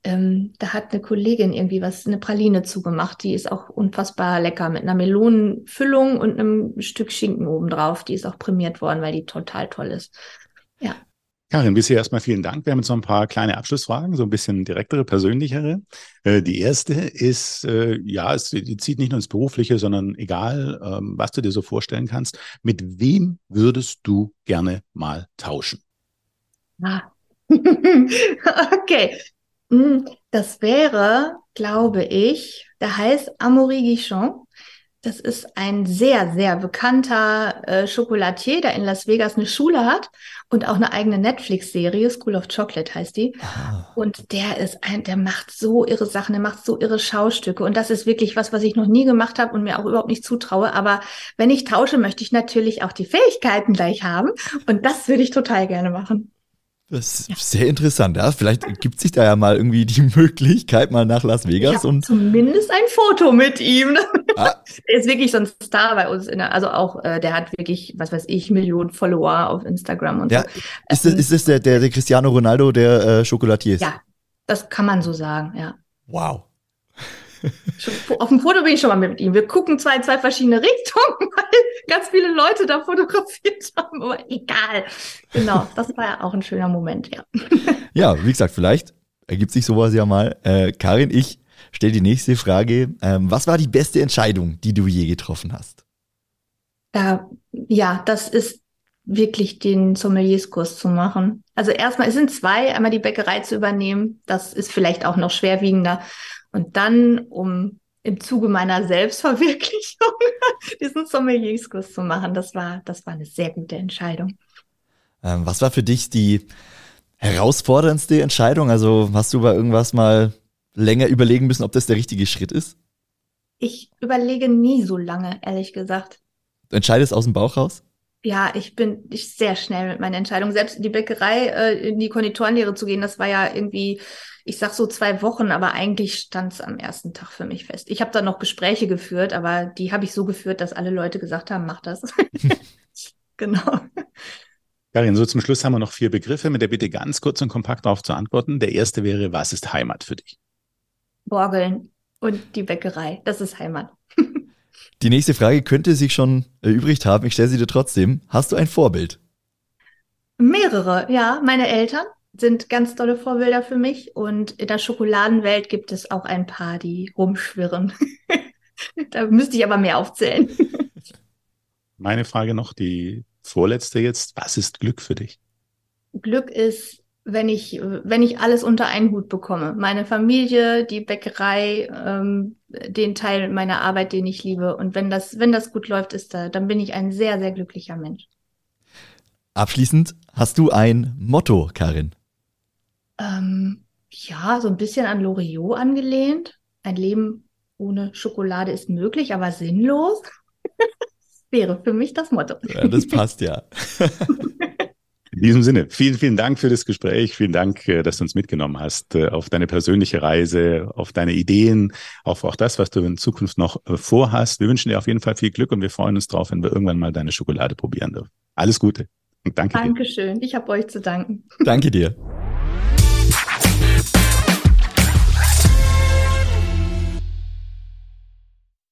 ähm, da hat eine Kollegin irgendwie was, eine Praline zugemacht. Die ist auch unfassbar lecker mit einer Melonenfüllung und einem Stück Schinken obendrauf. Die ist auch prämiert worden, weil die total toll ist. Karin, bisher erstmal vielen Dank. Wir haben jetzt noch ein paar kleine Abschlussfragen, so ein bisschen direktere, persönlichere. Äh, die erste ist, äh, ja, es zieht nicht nur ins Berufliche, sondern egal, ähm, was du dir so vorstellen kannst. Mit wem würdest du gerne mal tauschen? Ah. okay. Hm, das wäre, glaube ich, der heißt Amaury Guichon. Das ist ein sehr, sehr bekannter äh, Chocolatier, der in Las Vegas eine Schule hat und auch eine eigene Netflix-Serie, School of Chocolate heißt die. Ah. Und der ist ein, der macht so irre Sachen, der macht so irre Schaustücke. Und das ist wirklich was, was ich noch nie gemacht habe und mir auch überhaupt nicht zutraue. Aber wenn ich tausche, möchte ich natürlich auch die Fähigkeiten gleich haben. Und das würde ich total gerne machen. Das ist sehr interessant. Ja? Vielleicht gibt sich da ja mal irgendwie die Möglichkeit, mal nach Las Vegas und. Zumindest ein Foto mit ihm. Ah. Er ist wirklich so ein Star bei uns. Der, also auch, äh, der hat wirklich, was weiß ich, Millionen Follower auf Instagram und ja. so. Ist das, ist das der, der, der Cristiano Ronaldo der äh, Schokolatier ist? Ja, das kann man so sagen, ja. Wow. Auf dem Foto bin ich schon mal mit ihm. Wir gucken zwar in zwei verschiedene Richtungen, weil ganz viele Leute da fotografiert haben, aber egal. Genau, das war ja auch ein schöner Moment, ja. Ja, wie gesagt, vielleicht ergibt sich sowas ja mal. Äh, Karin, ich stelle die nächste Frage. Ähm, was war die beste Entscheidung, die du je getroffen hast? Ja, ja, das ist wirklich den Sommelierskurs zu machen. Also erstmal, es sind zwei, einmal die Bäckerei zu übernehmen. Das ist vielleicht auch noch schwerwiegender. Und dann, um im Zuge meiner Selbstverwirklichung diesen Sommelierskurs zu machen, das war, das war eine sehr gute Entscheidung. Ähm, was war für dich die herausforderndste Entscheidung? Also hast du bei irgendwas mal länger überlegen müssen, ob das der richtige Schritt ist? Ich überlege nie so lange, ehrlich gesagt. Du entscheidest aus dem Bauch raus? Ja, ich bin ich sehr schnell mit meinen Entscheidungen. Selbst in die Bäckerei, äh, in die Konditorenlehre zu gehen, das war ja irgendwie ich sag so zwei Wochen, aber eigentlich stand es am ersten Tag für mich fest. Ich habe da noch Gespräche geführt, aber die habe ich so geführt, dass alle Leute gesagt haben, mach das. genau. Karin, so zum Schluss haben wir noch vier Begriffe, mit der Bitte ganz kurz und kompakt darauf zu antworten. Der erste wäre, was ist Heimat für dich? Borgeln und die Bäckerei. Das ist Heimat. die nächste Frage könnte sich schon erübrigt haben. Ich stelle sie dir trotzdem. Hast du ein Vorbild? Mehrere, ja. Meine Eltern sind ganz tolle Vorbilder für mich. Und in der Schokoladenwelt gibt es auch ein paar, die rumschwirren. da müsste ich aber mehr aufzählen. Meine Frage noch, die vorletzte jetzt. Was ist Glück für dich? Glück ist, wenn ich, wenn ich alles unter einen Hut bekomme. Meine Familie, die Bäckerei, ähm, den Teil meiner Arbeit, den ich liebe. Und wenn das, wenn das gut läuft, ist da, dann bin ich ein sehr, sehr glücklicher Mensch. Abschließend, hast du ein Motto, Karin? Ähm, ja, so ein bisschen an Loriot angelehnt. Ein Leben ohne Schokolade ist möglich, aber sinnlos. Wäre für mich das Motto. Ja, das passt ja. In diesem Sinne, vielen, vielen Dank für das Gespräch. Vielen Dank, äh, dass du uns mitgenommen hast äh, auf deine persönliche Reise, auf deine Ideen, auf auch das, was du in Zukunft noch äh, vorhast. Wir wünschen dir auf jeden Fall viel Glück und wir freuen uns drauf, wenn wir irgendwann mal deine Schokolade probieren dürfen. Alles Gute und danke Dankeschön. dir. Dankeschön. Ich habe euch zu danken. Danke dir.